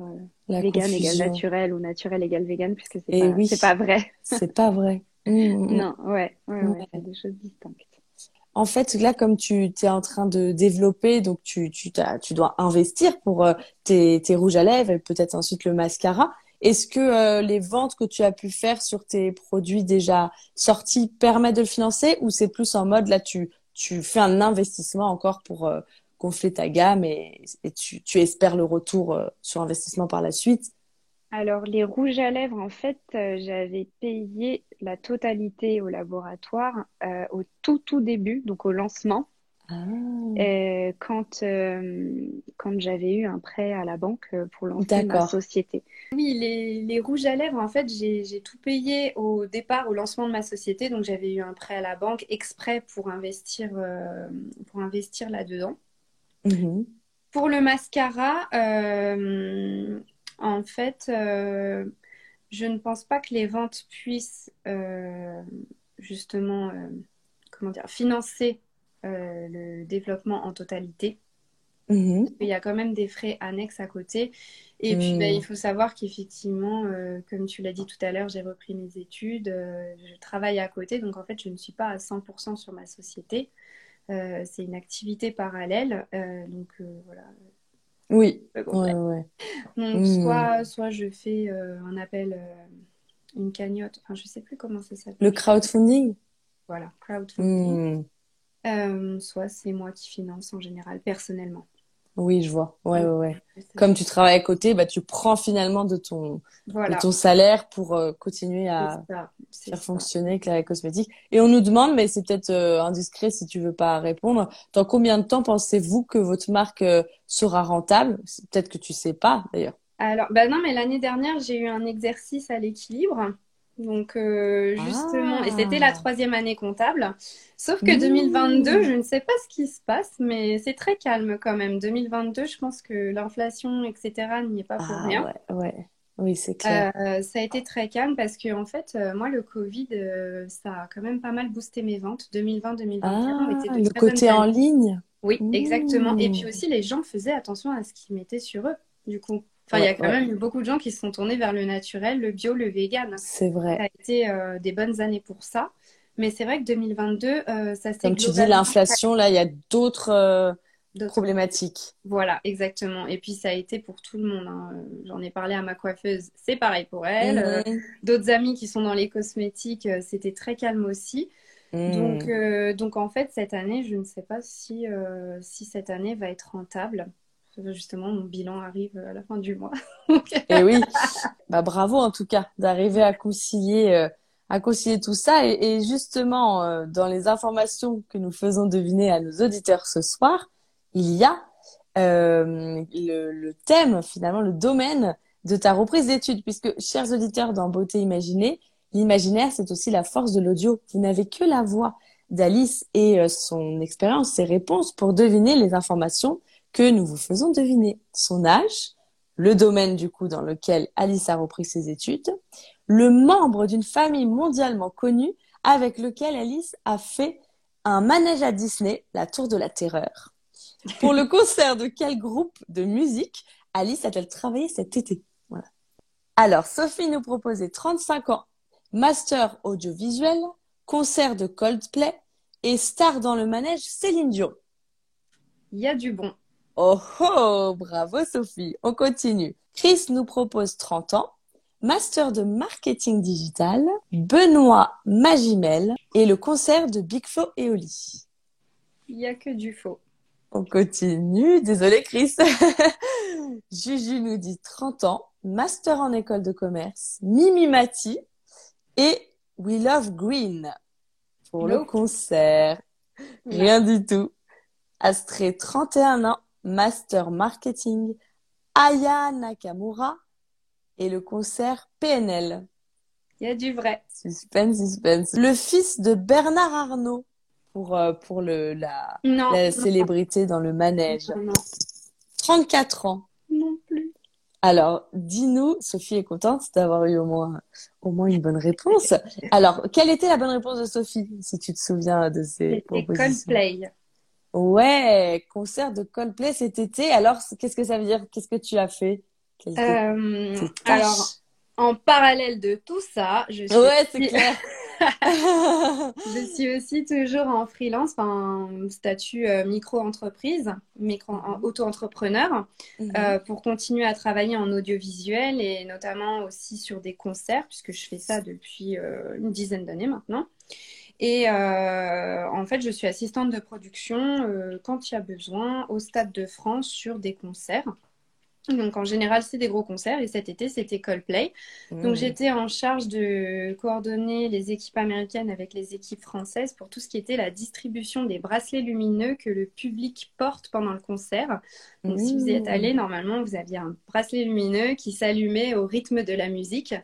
vegan égale naturel ou naturel égale vegan puisque c'est pas, oui. pas vrai. c'est pas vrai. non, ouais, ouais, ouais, c'est des choses distinctes. En fait, là, comme tu es en train de développer, donc tu, tu, tu dois investir pour tes, tes rouges à lèvres et peut-être ensuite le mascara. Est-ce que euh, les ventes que tu as pu faire sur tes produits déjà sortis permettent de le financer ou c'est plus en mode là tu fais un investissement encore pour euh, gonfler ta gamme et, tu, espères le retour euh, sur investissement par la suite? Alors, les rouges à lèvres, en fait, j'avais payé la totalité au laboratoire au tout, tout début, donc au lancement. Ah. Euh, quand, quand j'avais eu un prêt à la banque pour lancer ma société. Oui, les, les, rouges à lèvres, en fait, j'ai tout payé au départ, au lancement de ma société. Donc, j'avais eu un prêt à la banque exprès pour investir, pour investir là-dedans. Mhm. Pour le mascara, en fait, euh, je ne pense pas que les ventes puissent euh, justement euh, comment dire, financer le développement en totalité. Mhm. Il y a quand même des frais annexes à côté. Et puis, bah, il faut savoir qu'effectivement, comme tu l'as dit tout à l'heure, j'ai repris mes études, je travaille à côté. Donc, en fait, je ne suis pas à 100% sur ma société. c'est une activité parallèle. donc, voilà, oui. Ouais, ouais. Donc, hmm. soit, soit je fais euh, un appel, euh, une cagnotte, enfin, je sais plus comment ça s'appelle. Le crowdfunding? Voilà, crowdfunding. Euh, soit c'est moi qui finance en général, personnellement. Oui, je vois. Ouais, ouais, ouais. Comme tu travailles à côté, bah, tu prends finalement de ton, de ton salaire pour euh, continuer à faire fonctionner Claire Cosmétique. Et on nous demande, mais c'est peut-être euh, indiscret si tu veux pas répondre, dans combien de temps pensez-vous que votre marque euh, sera rentable? Peut-être que tu sais pas d'ailleurs. Alors, bah non, mais l'année dernière, j'ai eu un exercice à l'équilibre. Donc euh, justement, et c'était la ah. troisième année comptable. Sauf que 2022, je ne sais pas ce qui se passe, mais c'est très calme quand même. 2022, je pense que l'inflation, etc., n'y est pas pour ah, rien. Ouais, Oui, c'est clair. Euh, ça a été très calme parce que en fait, euh, moi, le Covid, ça a quand même pas mal boosté mes ventes. 2020-2021 ah, le côté en ligne? Oui, exactement. Et puis aussi, les gens faisaient attention à ce qu'ils mettaient sur eux, du coup. Enfin, il y a quand même eu beaucoup de gens qui se sont tournés vers le naturel, le bio, le vegan. C'est vrai. Ça a été euh, des bonnes années pour ça. Mais c'est vrai que 2022, euh, ça s'est. Comme tu dis, l'inflation, là, il y a d'autres euh, problématiques. Voilà, exactement. Et puis, ça a été pour tout le monde. Hein. J'en ai parlé à ma coiffeuse, c'est pareil pour elle. Mhm. D'autres amis qui sont dans les cosmétiques, c'était très calme aussi. Mhm. Donc, donc, en fait, cette année, je ne sais pas si, si cette année va être rentable justement, mon bilan arrive à la fin du mois. Et eh oui, bah, bravo en tout cas d'arriver à concilier, euh, à concilier tout ça. Et, justement, euh, dans les informations que nous faisons deviner à nos auditeurs ce soir, il y a euh, le, le, thème, finalement, le domaine de ta reprise d'études, puisque, chers auditeurs dans Beauté Imaginée, l'imaginaire, c'est aussi la force de l'audio. Vous n'avez que la voix d'Alice et son expérience, ses réponses pour deviner les informations que nous vous faisons deviner son âge, le domaine du coup dans lequel Alice a repris ses études, le membre d'une famille mondialement connue avec lequel Alice a fait un manège à Disney, la Tour de la Terreur. Pour le concert de quel groupe de musique Alice a-t-elle travaillé cet été? Voilà. Alors, Sophie nous proposait 35 ans, master audiovisuel, concert de Coldplay et star dans le manège Céline Dion. Il y a du bon. Oh oh, bravo Sophie. On continue. Chris nous propose 30 ans, master de marketing digital, Benoît Magimel et le concert de Big Flo et Oli. Il n'y a que du faux. On continue. Désolé Chris. Juju nous dit 30 ans, master en école de commerce, Mimi Mati et We Love Green pour le concert. Rien du tout. Astré, 31 ans, Master Marketing, Aya Nakamura et le concert PNL. Il y a du vrai. Suspense, suspense. Le fils de Bernard Arnault pour, euh, pour le, la, la célébrité dans le manège. Non. 34 ans. Non plus. Alors, dis-nous, Sophie est contente d'avoir eu au moins, au moins une bonne réponse. Alors, quelle était la bonne réponse de Sophie, si tu te souviens de ces propositions? Coldplay. Ouais, concert de Coldplay cet été. Alors, qu'est-ce que ça veut dire? Qu'est-ce que tu as fait? Euh, Alors, en parallèle de tout ça, je suis ouais, c'est clair. je suis aussi toujours en freelance, enfin statut euh, micro-entreprise, micro mhm. auto-entrepreneur, mhm. euh, pour continuer à travailler en audiovisuel et notamment aussi sur des concerts, puisque je fais ça depuis une dizaine d'années maintenant. Et euh, en fait, je suis assistante de production euh, quand il y a besoin au Stade de France sur des concerts. Donc en général, c'est des gros concerts et cet été, c'était Coldplay. Donc Mmh. j'étais en charge de coordonner les équipes américaines avec les équipes françaises pour tout ce qui était la distribution des bracelets lumineux que le public porte pendant le concert. Donc si vous y êtes allé, Mmh. normalement, vous aviez un bracelet lumineux qui s'allumait au rythme de la musique.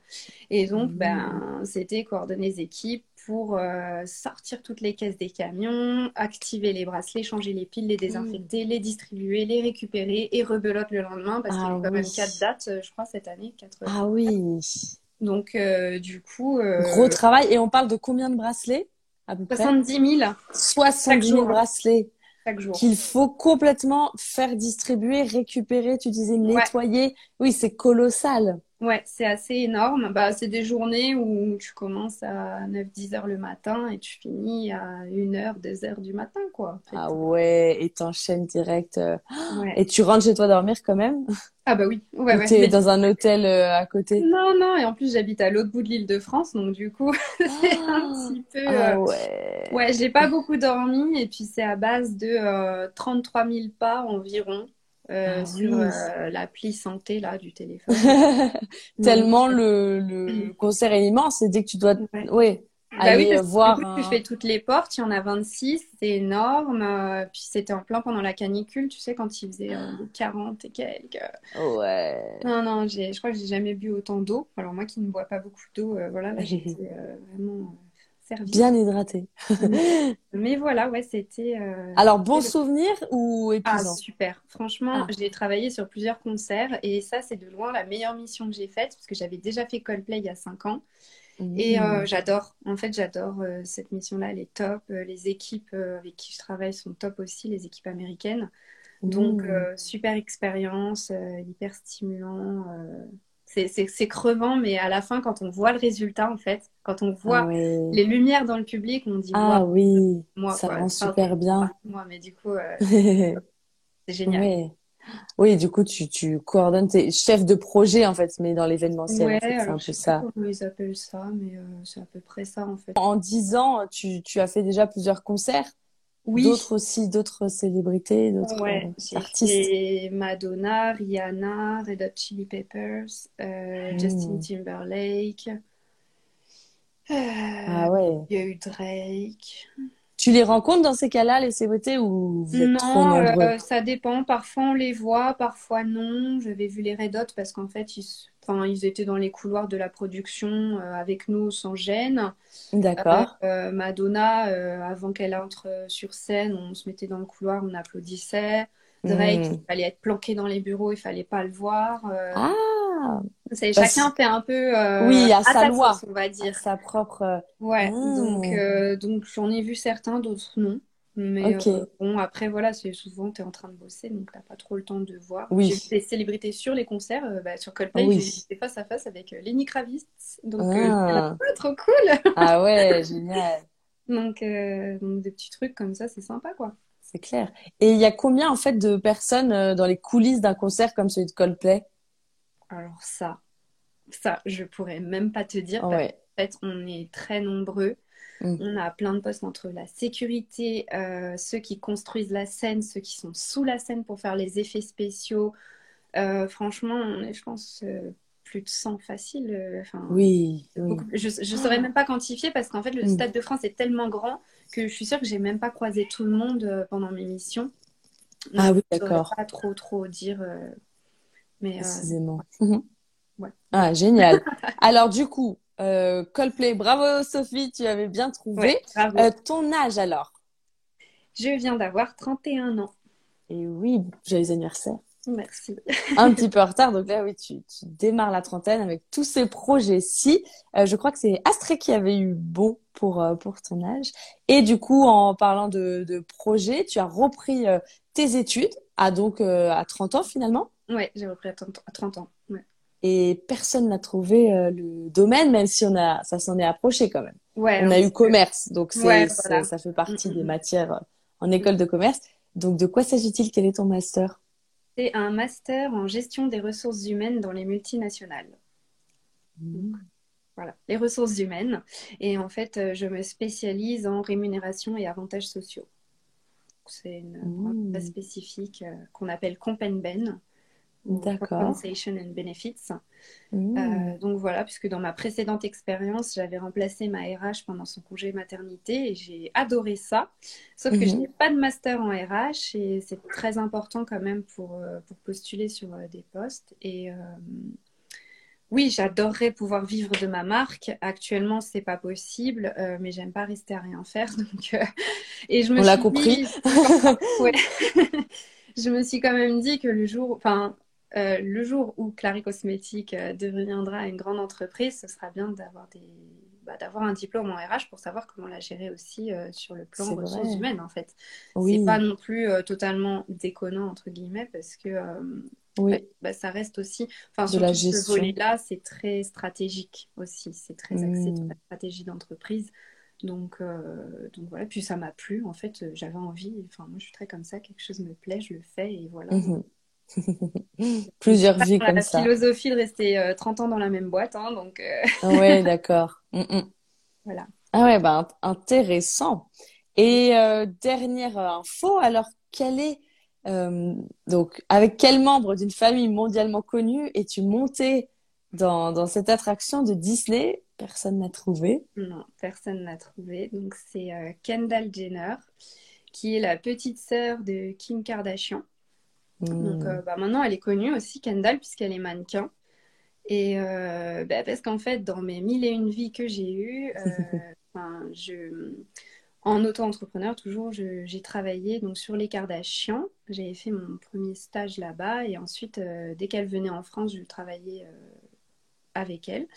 Et donc, Mmh. ben, c'était coordonner les équipes pour euh, sortir toutes les caisses des camions, activer les bracelets, changer les piles, les désinfecter, les distribuer, les récupérer et rebelote le lendemain parce qu'il y Ah a quand même quatre dates, euh, je crois, cette année. Quatre... Ah oui. Donc, euh, du coup, euh, Gros travail. Et on parle de combien de bracelets à peu près? 70 000 70 000 jour. bracelets chaque jour. qu'il faut complètement faire distribuer, récupérer, tu disais Ouais. nettoyer. Oui, c'est colossal. Ouais, c'est assez énorme. Bah, c'est des journées où tu commences à 9-10 heures le matin et tu finis à 1 heure, 2 heures du matin, quoi. en fait. Ah ouais, et t'enchaînes direct. euh. Ouais. Et tu rentres chez toi dormir quand même? Ah bah oui, ouais, Ou ouais. t'es Mais- dans un hôtel euh, à côté? Non, non, et en plus j'habite à l'autre bout de l'île de France, donc du coup c'est un petit peu... Ah euh, ouais. Ouais, j'ai pas beaucoup dormi et puis c'est à base de euh, 33 000 pas environ euh, Ah sur oui. euh, l'appli santé là du téléphone. Tellement le, le concert est immense et dès que tu dois, Ouais. ouais, Bah aller oui, que voir coup, tu fais toutes les portes, il y en a 26, c'est énorme. euh, puis c'était en plein pendant la canicule, tu sais, quand il faisait euh, 40 et quelques. Ouais. Non, non, je crois que j'ai jamais bu autant d'eau. Alors moi qui ne bois pas beaucoup d'eau, euh, voilà, là j'étais euh, vraiment euh, servie. Bien hydraté. Mais voilà, ouais, c'était... euh, Alors, bon le- souvenir ou Ah, épuisant? super. Franchement, Ah. j'ai travaillé sur plusieurs concerts et ça, c'est de loin la meilleure mission que j'ai faite parce que j'avais déjà fait Coldplay il y a 5 ans. Et euh, Mmh. j'adore, en fait, j'adore euh, cette mission-là, elle est top. Les équipes avec qui je travaille sont top aussi, les équipes américaines. Donc, Mmh. super expérience, hyper stimulant. C'est, crevant, mais à la fin, quand on voit le résultat, en fait, quand on voit Ah les lumières dans le public, on dit, Ah oui, moi, ça quoi. rend Enfin, super bien. moi, mais du coup, euh, c'est génial. Oui, du coup, tu, tu coordonnes tes chefs de projet, en fait, mais dans l'événementiel, en Ouais, fait, c'est un peu ça. comment ils appellent ça, mais euh, c'est à peu près ça, en fait. En 10 ans, tu, tu as fait déjà plusieurs concerts, Oui, d'autres aussi, d'autres célébrités, d'autres ouais, euh, artistes. Madonna, Rihanna, Red Hot Chili Peppers, euh, Justin Mmh. Timberlake, euh, Ah ouais. il y a eu Drake. Tu les rencontres dans ces cas-là, les célébrités, ou vous êtes trop Non, nombreux? euh, ça dépend. Parfois on les voit, parfois non. J'avais vu les Red Hot parce qu'en fait, ils, enfin, ils étaient dans les couloirs de la production euh, avec nous sans gêne. D'accord. Euh, Madonna, euh, avant qu'elle entre sur scène, on se mettait dans le couloir, on applaudissait. Drake, Hmm. il fallait être planqué dans les bureaux, il fallait pas le voir. Ah, c'est, bah, chacun fait un peu euh, oui, à à sa sa loi, sauce, on va à dire. sa propre. Ouais, Hmm. donc, euh, donc j'en ai vu certains, d'autres non. Mais euh, bon, après, voilà, c'est souvent, tu es en train de bosser, donc t'as pas trop le temps de voir. Oui. J'ai vu des célébrités sur les concerts, euh, bah, sur Coldplay, Oui. été face à face avec euh, Lenny Kravitz, donc Ah. trop cool. Ah ouais, génial. Donc, donc des petits trucs comme ça, c'est sympa, quoi. C'est clair. Et il y a combien en fait de personnes dans les coulisses d'un concert comme celui de Coldplay? Alors ça, ça, je pourrais même pas te dire, parce Ouais. qu'en fait, on est très nombreux. Mm. On a plein de postes entre la sécurité, euh, ceux qui construisent la scène, ceux qui sont sous la scène pour faire les effets spéciaux. Euh, franchement, on est, je pense, euh, plus de 100 facile. euh, enfin, Oui, je ne saurais même pas quantifier parce qu'en fait, le Mm. Stade de France est tellement grand que je suis sûre que j'ai même pas croisé tout le monde pendant mes missions. Donc, Ah oui, d'accord. pas trop, trop dire. mais Précisément. Ouais. Ah, génial. Alors, du coup, euh, Coldplay, bravo Sophie, tu avais bien trouvé. ouais. Euh, ton âge alors? Je viens d'avoir 31 ans. Et oui, joyeux anniversaire. Merci. Un petit peu en retard, donc là, oui, tu, tu démarres la trentaine avec tous ces projets-ci. Euh, je crois que c'est Astrée qui avait eu bon pour, euh, pour ton âge. Et du coup, en parlant de, de projets, tu as repris euh, tes études à donc à 30 ans finalement? Ouais, j'ai repris à 30 à 30 ans. Ouais. Et personne n'a trouvé euh, le domaine, même si on a, ça s'en est approché quand même. Ouais, On a eu commerce, donc Ouais, voilà. ça fait partie Mm, mm, des mm. matières euh, en école de commerce. Donc, de quoi s'agit-il? Quel est ton master? C'est un master en gestion des ressources humaines dans les multinationales. Mm. voilà, les ressources humaines. Et en fait, je me spécialise en rémunération et avantages sociaux. C'est une branche spécifique qu'on appelle Compenben. Compensation and Benefits. Mmh. Euh, donc voilà, puisque dans ma précédente expérience, j'avais remplacé ma RH pendant son congé maternité et j'ai adoré ça. Sauf que je mmh. n'ai pas de master en RH et c'est très important quand même pour, euh, pour postuler sur euh, des postes. Et oui, j'adorerais pouvoir vivre de ma marque. Actuellement, c'est pas possible, mais j'aime pas rester à rien faire. Donc, et je me On l'a compris. je me suis quand même dit que le jour, enfin, euh, le jour où Clary Cosmétique euh, deviendra une grande entreprise, ce sera bien d'avoir des bah, d'avoir un diplôme en RH pour savoir comment la gérer aussi euh, sur le plan ressources humaines en fait. Oui. C'est pas non plus totalement déconnant entre guillemets parce que oui. Bah, ça reste aussi enfin sur ce volet là c'est très stratégique aussi c'est très axé sur la stratégie d'entreprise donc, donc voilà, puis ça m'a plu. En fait, j'avais envie, enfin moi je suis très comme ça, quelque chose me plaît, je le fais et voilà. Mmh Plusieurs vies comme ça. La philosophie de rester 30 euh, ans dans la même boîte, hein, donc. Euh. Ah ouais, d'accord. Mm, mm. Voilà. Ah ouais, bah intéressant. Et euh, dernière info, alors quelle est donc avec quel membre d'une famille mondialement connue es-tu monté dans, dans cette attraction de Disney? Personne n'a trouvé. Non, personne n'a trouvé. Donc c'est Kendall Jenner, qui est la petite sœur de Kim Kardashian. Donc euh, hmm. bah, maintenant, elle est connue aussi, Kendall, puisqu'elle est mannequin. Et euh, bah, parce qu'en fait, dans mes mille et une vies que j'ai eues, euh, je, en auto-entrepreneur, toujours, j'ai travaillé donc, sur les Kardashians. J'avais fait mon premier stage là-bas. Et ensuite, dès qu'elle venait en France, je travaillais avec elle.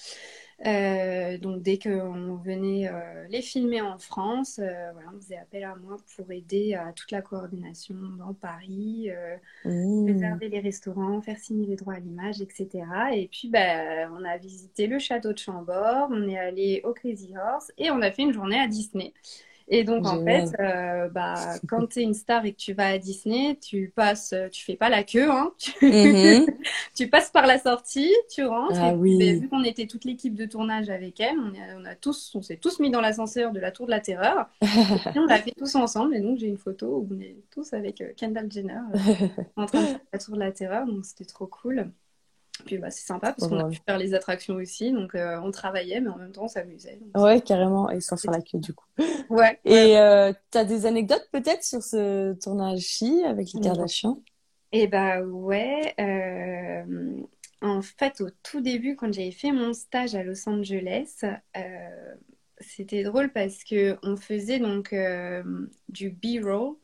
Euh, donc dès qu'on venait euh, les filmer en France, euh, voilà, on faisait appel à moi pour aider à toute la coordination dans Paris, mmh. réserver les restaurants, faire signer les droits à l'image, etc. Et puis bah, on a visité le château de Chambord, on est allé au Crazy Horse et on a fait une journée à Disney. Et donc, en fait, euh, bah, quand tu es une star et que tu vas à Disney, tu passes, tu fais pas la queue, hein. Mhm. tu passes par la sortie, tu rentres. Ah, et oui. vu qu'on était toute l'équipe de tournage avec elle, on, a, on a tous, on s'est tous mis dans l'ascenseur de la Tour de la Terreur. et on l'a fait tous ensemble. Et donc, j'ai une photo où on est tous avec euh, Kendall Jenner euh, en train de faire la Tour de la Terreur. Donc, c'était trop cool. Puis bah, c'est sympa parce qu'on a pu faire les attractions aussi. Donc euh, on travaillait, mais en même temps on s'amusait. Ouais, carrément. Et sans faire la queue du coup. Ouais. Et euh, tu as des anecdotes peut-être sur ce tournage-ci avec les Kardashians Eh bah ouais. Euh, en fait, au tout début, quand j'avais fait mon stage à Los Angeles, c'était drôle parce que on faisait donc du B-roll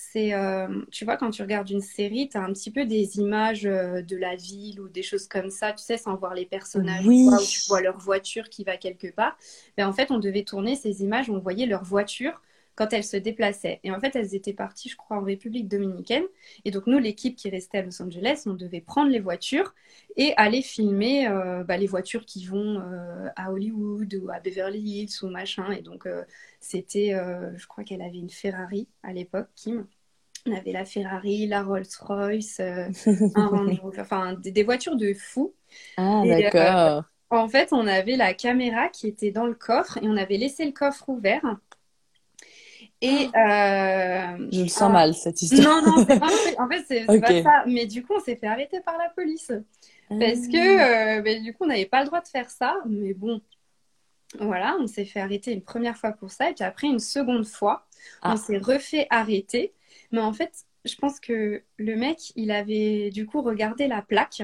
c'est, euh, tu vois, quand tu regardes une série, tu as un petit peu des images euh, de la ville ou des choses comme ça, tu sais, sans voir les personnages, ou tu vois leur voiture qui va quelque part. Mais en fait, on devait tourner ces images, on voyait leur voiture quand elles se déplaçaient. Et en fait, elles étaient parties, je crois, en République dominicaine. Et donc, nous, l'équipe qui restait à Los Angeles, on devait prendre les voitures et aller filmer euh, bah, les voitures qui vont à Hollywood ou à Beverly Hills ou machin. Et donc, c'était, je crois qu'elle avait une Ferrari à l'époque, Kim. On avait la Ferrari, la Rolls-Royce, euh, un Range Rover, enfin des, voitures de fou. Ah, euh, d'accord. en fait, on avait la caméra qui était dans le coffre et on avait laissé le coffre ouvert. Et euh, je le sens mal cette histoire. Non, non, en fait, c'est pas ça. Mais du coup, on s'est fait arrêter par la police parce que ben, du coup, on n'avait pas le droit de faire ça. Mais bon, voilà, on s'est fait arrêter une première fois pour ça et puis après une seconde fois, on ah. s'est refait arrêter mais en fait, je pense que le mec, il avait du coup regardé la plaque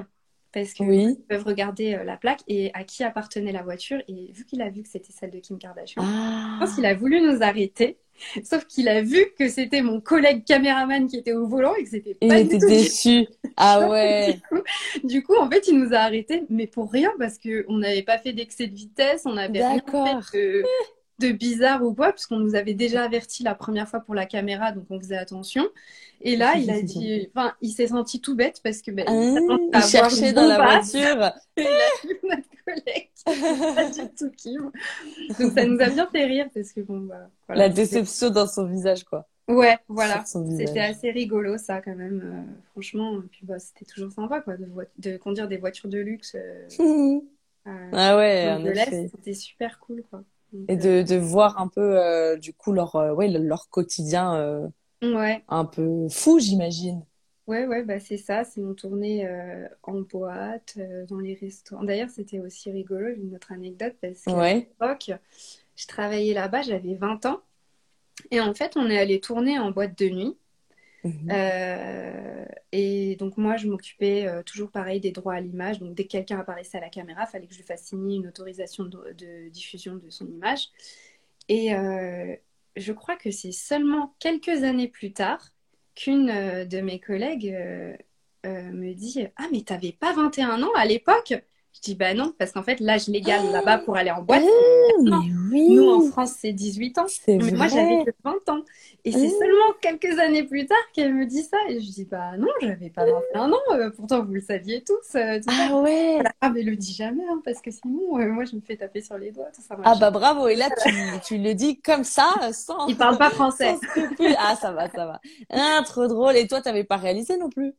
parce qu'ils oui. peuvent regarder euh, la plaque et à qui appartenait la voiture. Et vu qu'il a vu que c'était celle de Kim Kardashian, je pense qu'il a voulu nous arrêter. Sauf qu'il a vu que c'était mon collègue caméraman qui était au volant et que c'était pas il était déçu. Ah ouais. du, coup, en fait, il nous a arrêtés, mais pour rien parce que on n'avait pas fait d'excès de vitesse, on n'avait rien fait de, de bizarre ou quoi, puisqu'on nous avait déjà averti la première fois pour la caméra, donc on faisait attention. Et là, il a dit, enfin, il s'est senti tout bête parce que ben, il, cherchait dans la voiture. Il a vu notre collègue, pas du tout Kim. Donc ça nous a bien fait rire parce que bon, bah, voilà, La déception dans son visage, quoi. Ouais, voilà. C'était assez rigolo, ça, quand même. Euh, franchement, puis bah, c'était toujours sympa, quoi, de, de, conduire des voitures de luxe. Euh, ah ouais, en effet. C'était super cool, quoi. et de, de voir un peu, du coup, leur, ouais, leur quotidien ouais. un peu fou, j'imagine. Ouais, ouais, bah c'est ça. C'est une tournée en boîte, dans les restaurants. D'ailleurs, c'était aussi rigolo, une autre anecdote, parce qu'à ouais. l'époque, je travaillais là-bas, j'avais 20 ans. Et en fait, on est allé tourner en boîte de nuit. Mhm. Euh, et donc moi, je m'occupais euh, toujours pareil des droits à l'image. Donc dès que quelqu'un apparaissait à la caméra, il fallait que je lui fasse signer une autorisation de, diffusion de son image. Et euh, je crois que c'est seulement quelques années plus tard qu'une de mes collègues me dit Ah, mais t'avais pas 21 ans à l'époque je dis bah non, parce qu'en fait, l'âge légal là-bas pour aller en boîte, ah, oui. nous en France, c'est 18 ans. Mais vrai. moi, j'avais que 20 ans. Et c'est seulement quelques années plus tard qu'elle me dit ça. Et je dis bah non, j'avais pas 21 ans. Euh, pourtant, vous le saviez tous. Euh, ah ouais. Ah, mais le dis jamais, hein, parce que sinon, euh, moi, je me fais taper sur les doigts. Tout ça, ah bah bravo. Et là, tu, tu, le dis comme ça, sans. Il parle pas français. ah, ça va, ça va. Ah, trop drôle. Et toi, t'avais pas réalisé non plus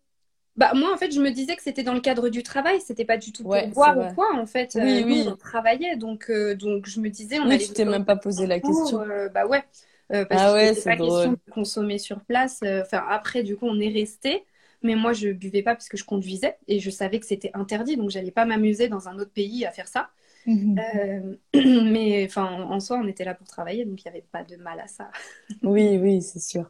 bah, moi, en fait, je me disais que c'était dans le cadre du travail, c'était pas du tout pour voir ou quoi, en fait. Oui, euh, oui. on travaillait, donc, euh, donc je me disais. On oui, tu t'es même pas posé la question. Euh, bah ouais. parce ah ouais, c'est pas question de consommer sur place. Enfin, après, du coup, on est resté. Mais moi, je buvais pas parce que je conduisais et je savais que c'était interdit, donc j'allais pas m'amuser dans un autre pays à faire ça. Mhm. mais enfin, en soi, on était là pour travailler, donc il n'y avait pas de mal à ça. oui, oui, c'est sûr.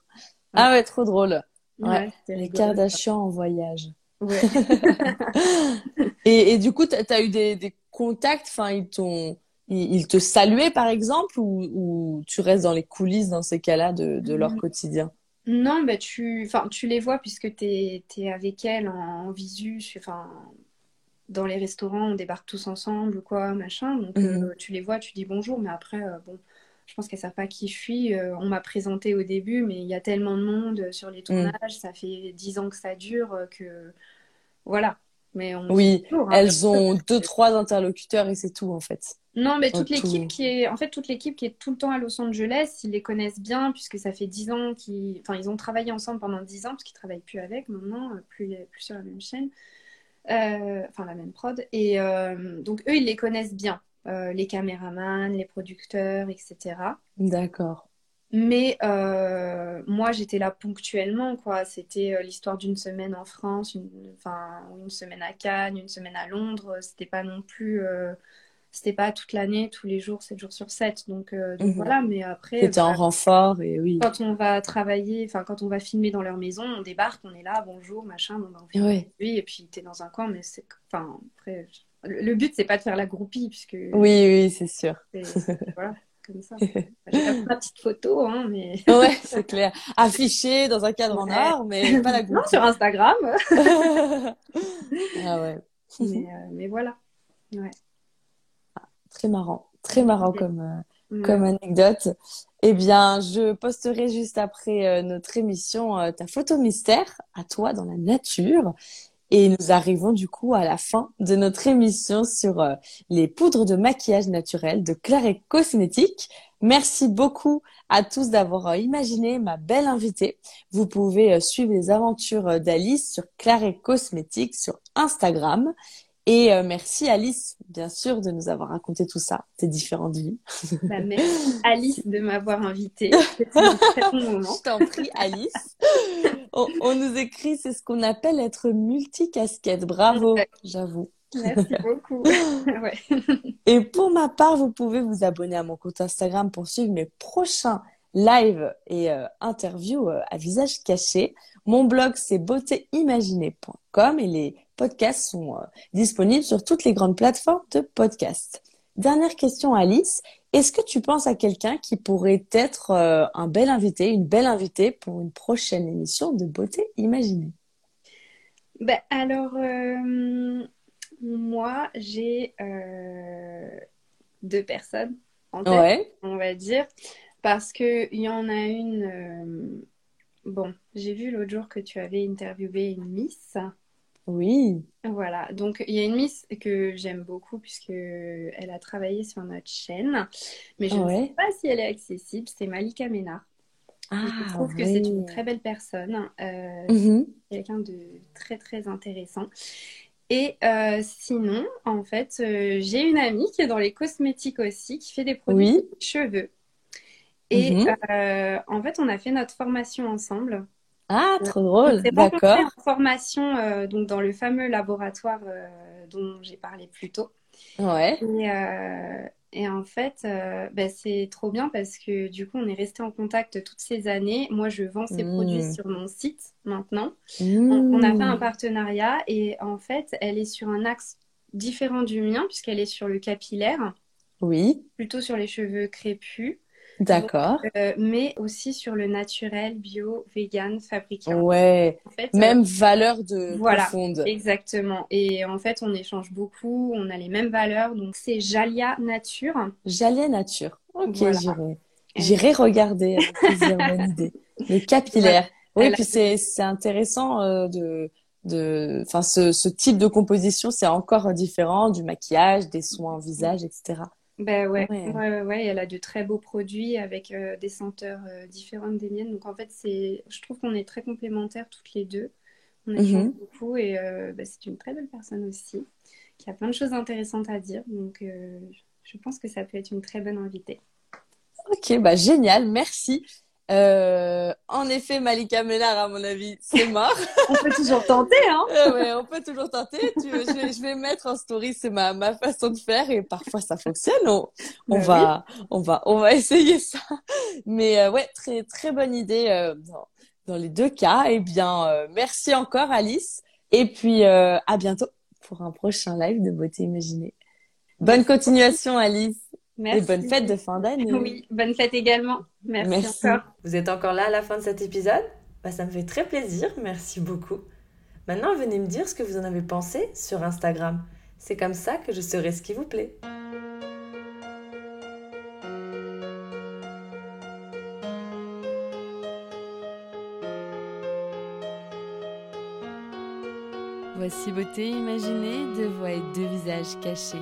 Ah ouais, trop drôle. Ouais, les Kardashians en voyage. Ouais. et, et, du coup, tu as, eu des, des contacts, enfin, ils t'ont, ils, te saluaient par exemple, ou, ou, tu restes dans les coulisses dans ces cas-là de, de leur mm. quotidien? Non, bah, tu, tu les vois puisque tu es, avec elles en, visu, enfin, dans les restaurants, on débarque tous ensemble, quoi, machin. Donc, mm. euh, tu les vois, tu dis bonjour, mais après, euh, bon, je pense qu'elles savent pas qui je suis. Euh, on m'a présenté au début, mais il y a tellement de monde sur les mm. tournages, ça fait dix ans que ça dure euh, que voilà. Mais oui, hein, elles ont deux trois interlocuteurs et c'est tout en fait. Non, mais toute l'équipe qui est en fait toute l'équipe qui est tout le temps à Los Angeles, ils les connaissent bien puisque ça fait dix ans qu'ils, enfin ils ont travaillé ensemble pendant dix ans parce qu'ils travaillent plus avec maintenant, euh, plus plus sur la même chaîne, enfin la même prod. Et donc eux ils les connaissent bien. Euh, les caméramans, les producteurs, etc. D'accord. Mais euh, moi, j'étais là ponctuellement, quoi. C'était euh, l'histoire d'une semaine en France, une, enfin, une semaine à Cannes, une semaine à Londres. C'était pas non plus, c'était pas toute l'année, tous les jours, 7 jours sur 7. Donc, donc mhm. voilà, mais après. C'était en renfort et oui. Quand on va travailler, enfin, quand on va filmer dans leur maison, on débarque, on est là, bonjour, machin, on va oui. et puis t'es dans un coin, mais c'est, enfin, après, le but, c'est pas de faire la groupie, puisque. Oui, oui, c'est sûr. Voilà, comme ça. J'ai ma petite photo, hein, mais. ouais, c'est clair. Affiché dans un cadre en or, mais pas la groupie. Non, sur Instagram. ah ouais. Mais, euh, mais voilà. Ouais. Ah, très marrant. Très marrant comme, euh, comme anecdote. Eh bien, je posterai juste après euh, notre émission ta photo mystère à toi dans la nature. Et nous arrivons du coup à la fin de notre émission sur euh, les poudres de maquillage naturel de Claret Cosmétiques. Merci beaucoup à tous d'avoir euh, imaginé ma belle invitée. Vous pouvez euh, suivre les aventures d'Alice sur Claret Cosmétiques sur Instagram. Et merci Alice, bien sûr, de nous avoir raconté tout ça, tes différentes vies. Bah, merci Alice de m'avoir invitée. Je t'en prie Alice on, nous écrit, c'est ce qu'on appelle être multicasquette. Bravo, j'avoue. Merci beaucoup. Et pour ma part, vous pouvez vous abonner à mon compte Instagram pour suivre mes prochains lives et euh, interviews euh, à visage caché. Mon blog, c'est beautéimaginée.com et les podcasts sont euh, disponibles sur toutes les grandes plateformes de podcasts. Dernière question, Alice. Est-ce que tu penses à quelqu'un qui pourrait être un bel invité, une belle invitée pour une prochaine émission de Beauté Imaginée? Ben, Alors, moi, j'ai deux personnes en tête, on va dire, parce qu'il y en a une... bon, j'ai vu l'autre jour que tu avais interviewé une Miss. Oui. Voilà, donc il y a une Miss que j'aime beaucoup puisque elle a travaillé sur notre chaîne, mais je ne sais pas si elle est accessible. C'est Malika Ménard. Ah, je trouve que c'est une très belle personne, euh, mhm. quelqu'un de très très intéressant. Et euh, sinon, en fait, euh, j'ai une amie qui est dans les cosmétiques aussi, qui fait des produits Oui. cheveux. Et Mhm. euh, en fait, on a fait notre formation ensemble. Ah, trop drôle. D'accord. en formation euh, donc dans le fameux laboratoire euh, dont j'ai parlé plus tôt. Ouais. Et, euh, et en fait, bah, c'est trop bien parce que du coup, on est resté en contact toutes ces années. Moi, je vends ces produits Mm. sur mon site maintenant. On, on a fait un partenariat et en fait, elle est sur un axe différent du mien puisqu'elle est sur le capillaire, Oui, plutôt sur les cheveux crépus, d'accord. euh, mais aussi sur le naturel, bio, vegan, fabriqué. Ouais. En fait, euh, Même valeur de voilà. profonde. exactement. Et en fait, on échange beaucoup, on a les mêmes valeurs. Donc, c'est Jalia Nature. Jalia Nature. Ok, Voilà. j'irai. J'irai regarder avec plaisir, bonne idée. Le capillaire. Oui, puis c'est c'est intéressant euh, de de enfin ce ce type de composition, c'est encore différent du maquillage, des soins visage, etc. Ben ouais, Ouais. ouais, ouais, ouais, elle a de très beaux produits avec euh, des senteurs euh, différentes des miennes. Donc en fait, c'est, je trouve qu'on est très complémentaires toutes les deux. On échange Mhm. beaucoup et euh, bah, c'est une très belle personne aussi, qui a plein de choses intéressantes à dire. Donc je pense que ça peut être une très bonne invitée. Ok, bah génial, merci. Euh, en effet, Malika Ménard, à mon avis, c'est mort. On peut toujours tenter, hein? Euh, ouais, on peut toujours tenter. Tu, je, vais, je vais mettre en story, c'est ma, ma façon de faire et parfois ça fonctionne. On, on Bah va, on va, on va essayer ça. Mais euh, ouais, très très bonne idée euh, dans, dans les deux cas. Eh bien, euh, merci encore Alice. Et puis euh, à bientôt pour un prochain live de beauté imaginée. Bonne continuation Alice et Merci. bonne fête de fin d'année. Oui, bonne fête également. Merci, Merci. encore. Vous êtes encore là à la fin de cet épisode? Bah, Ça me fait très plaisir, merci beaucoup. Maintenant, venez me dire ce que vous en avez pensé sur Instagram. C'est comme ça que je saurai ce qui vous plaît. Voici beauté imaginée, deux voix et deux visages cachés.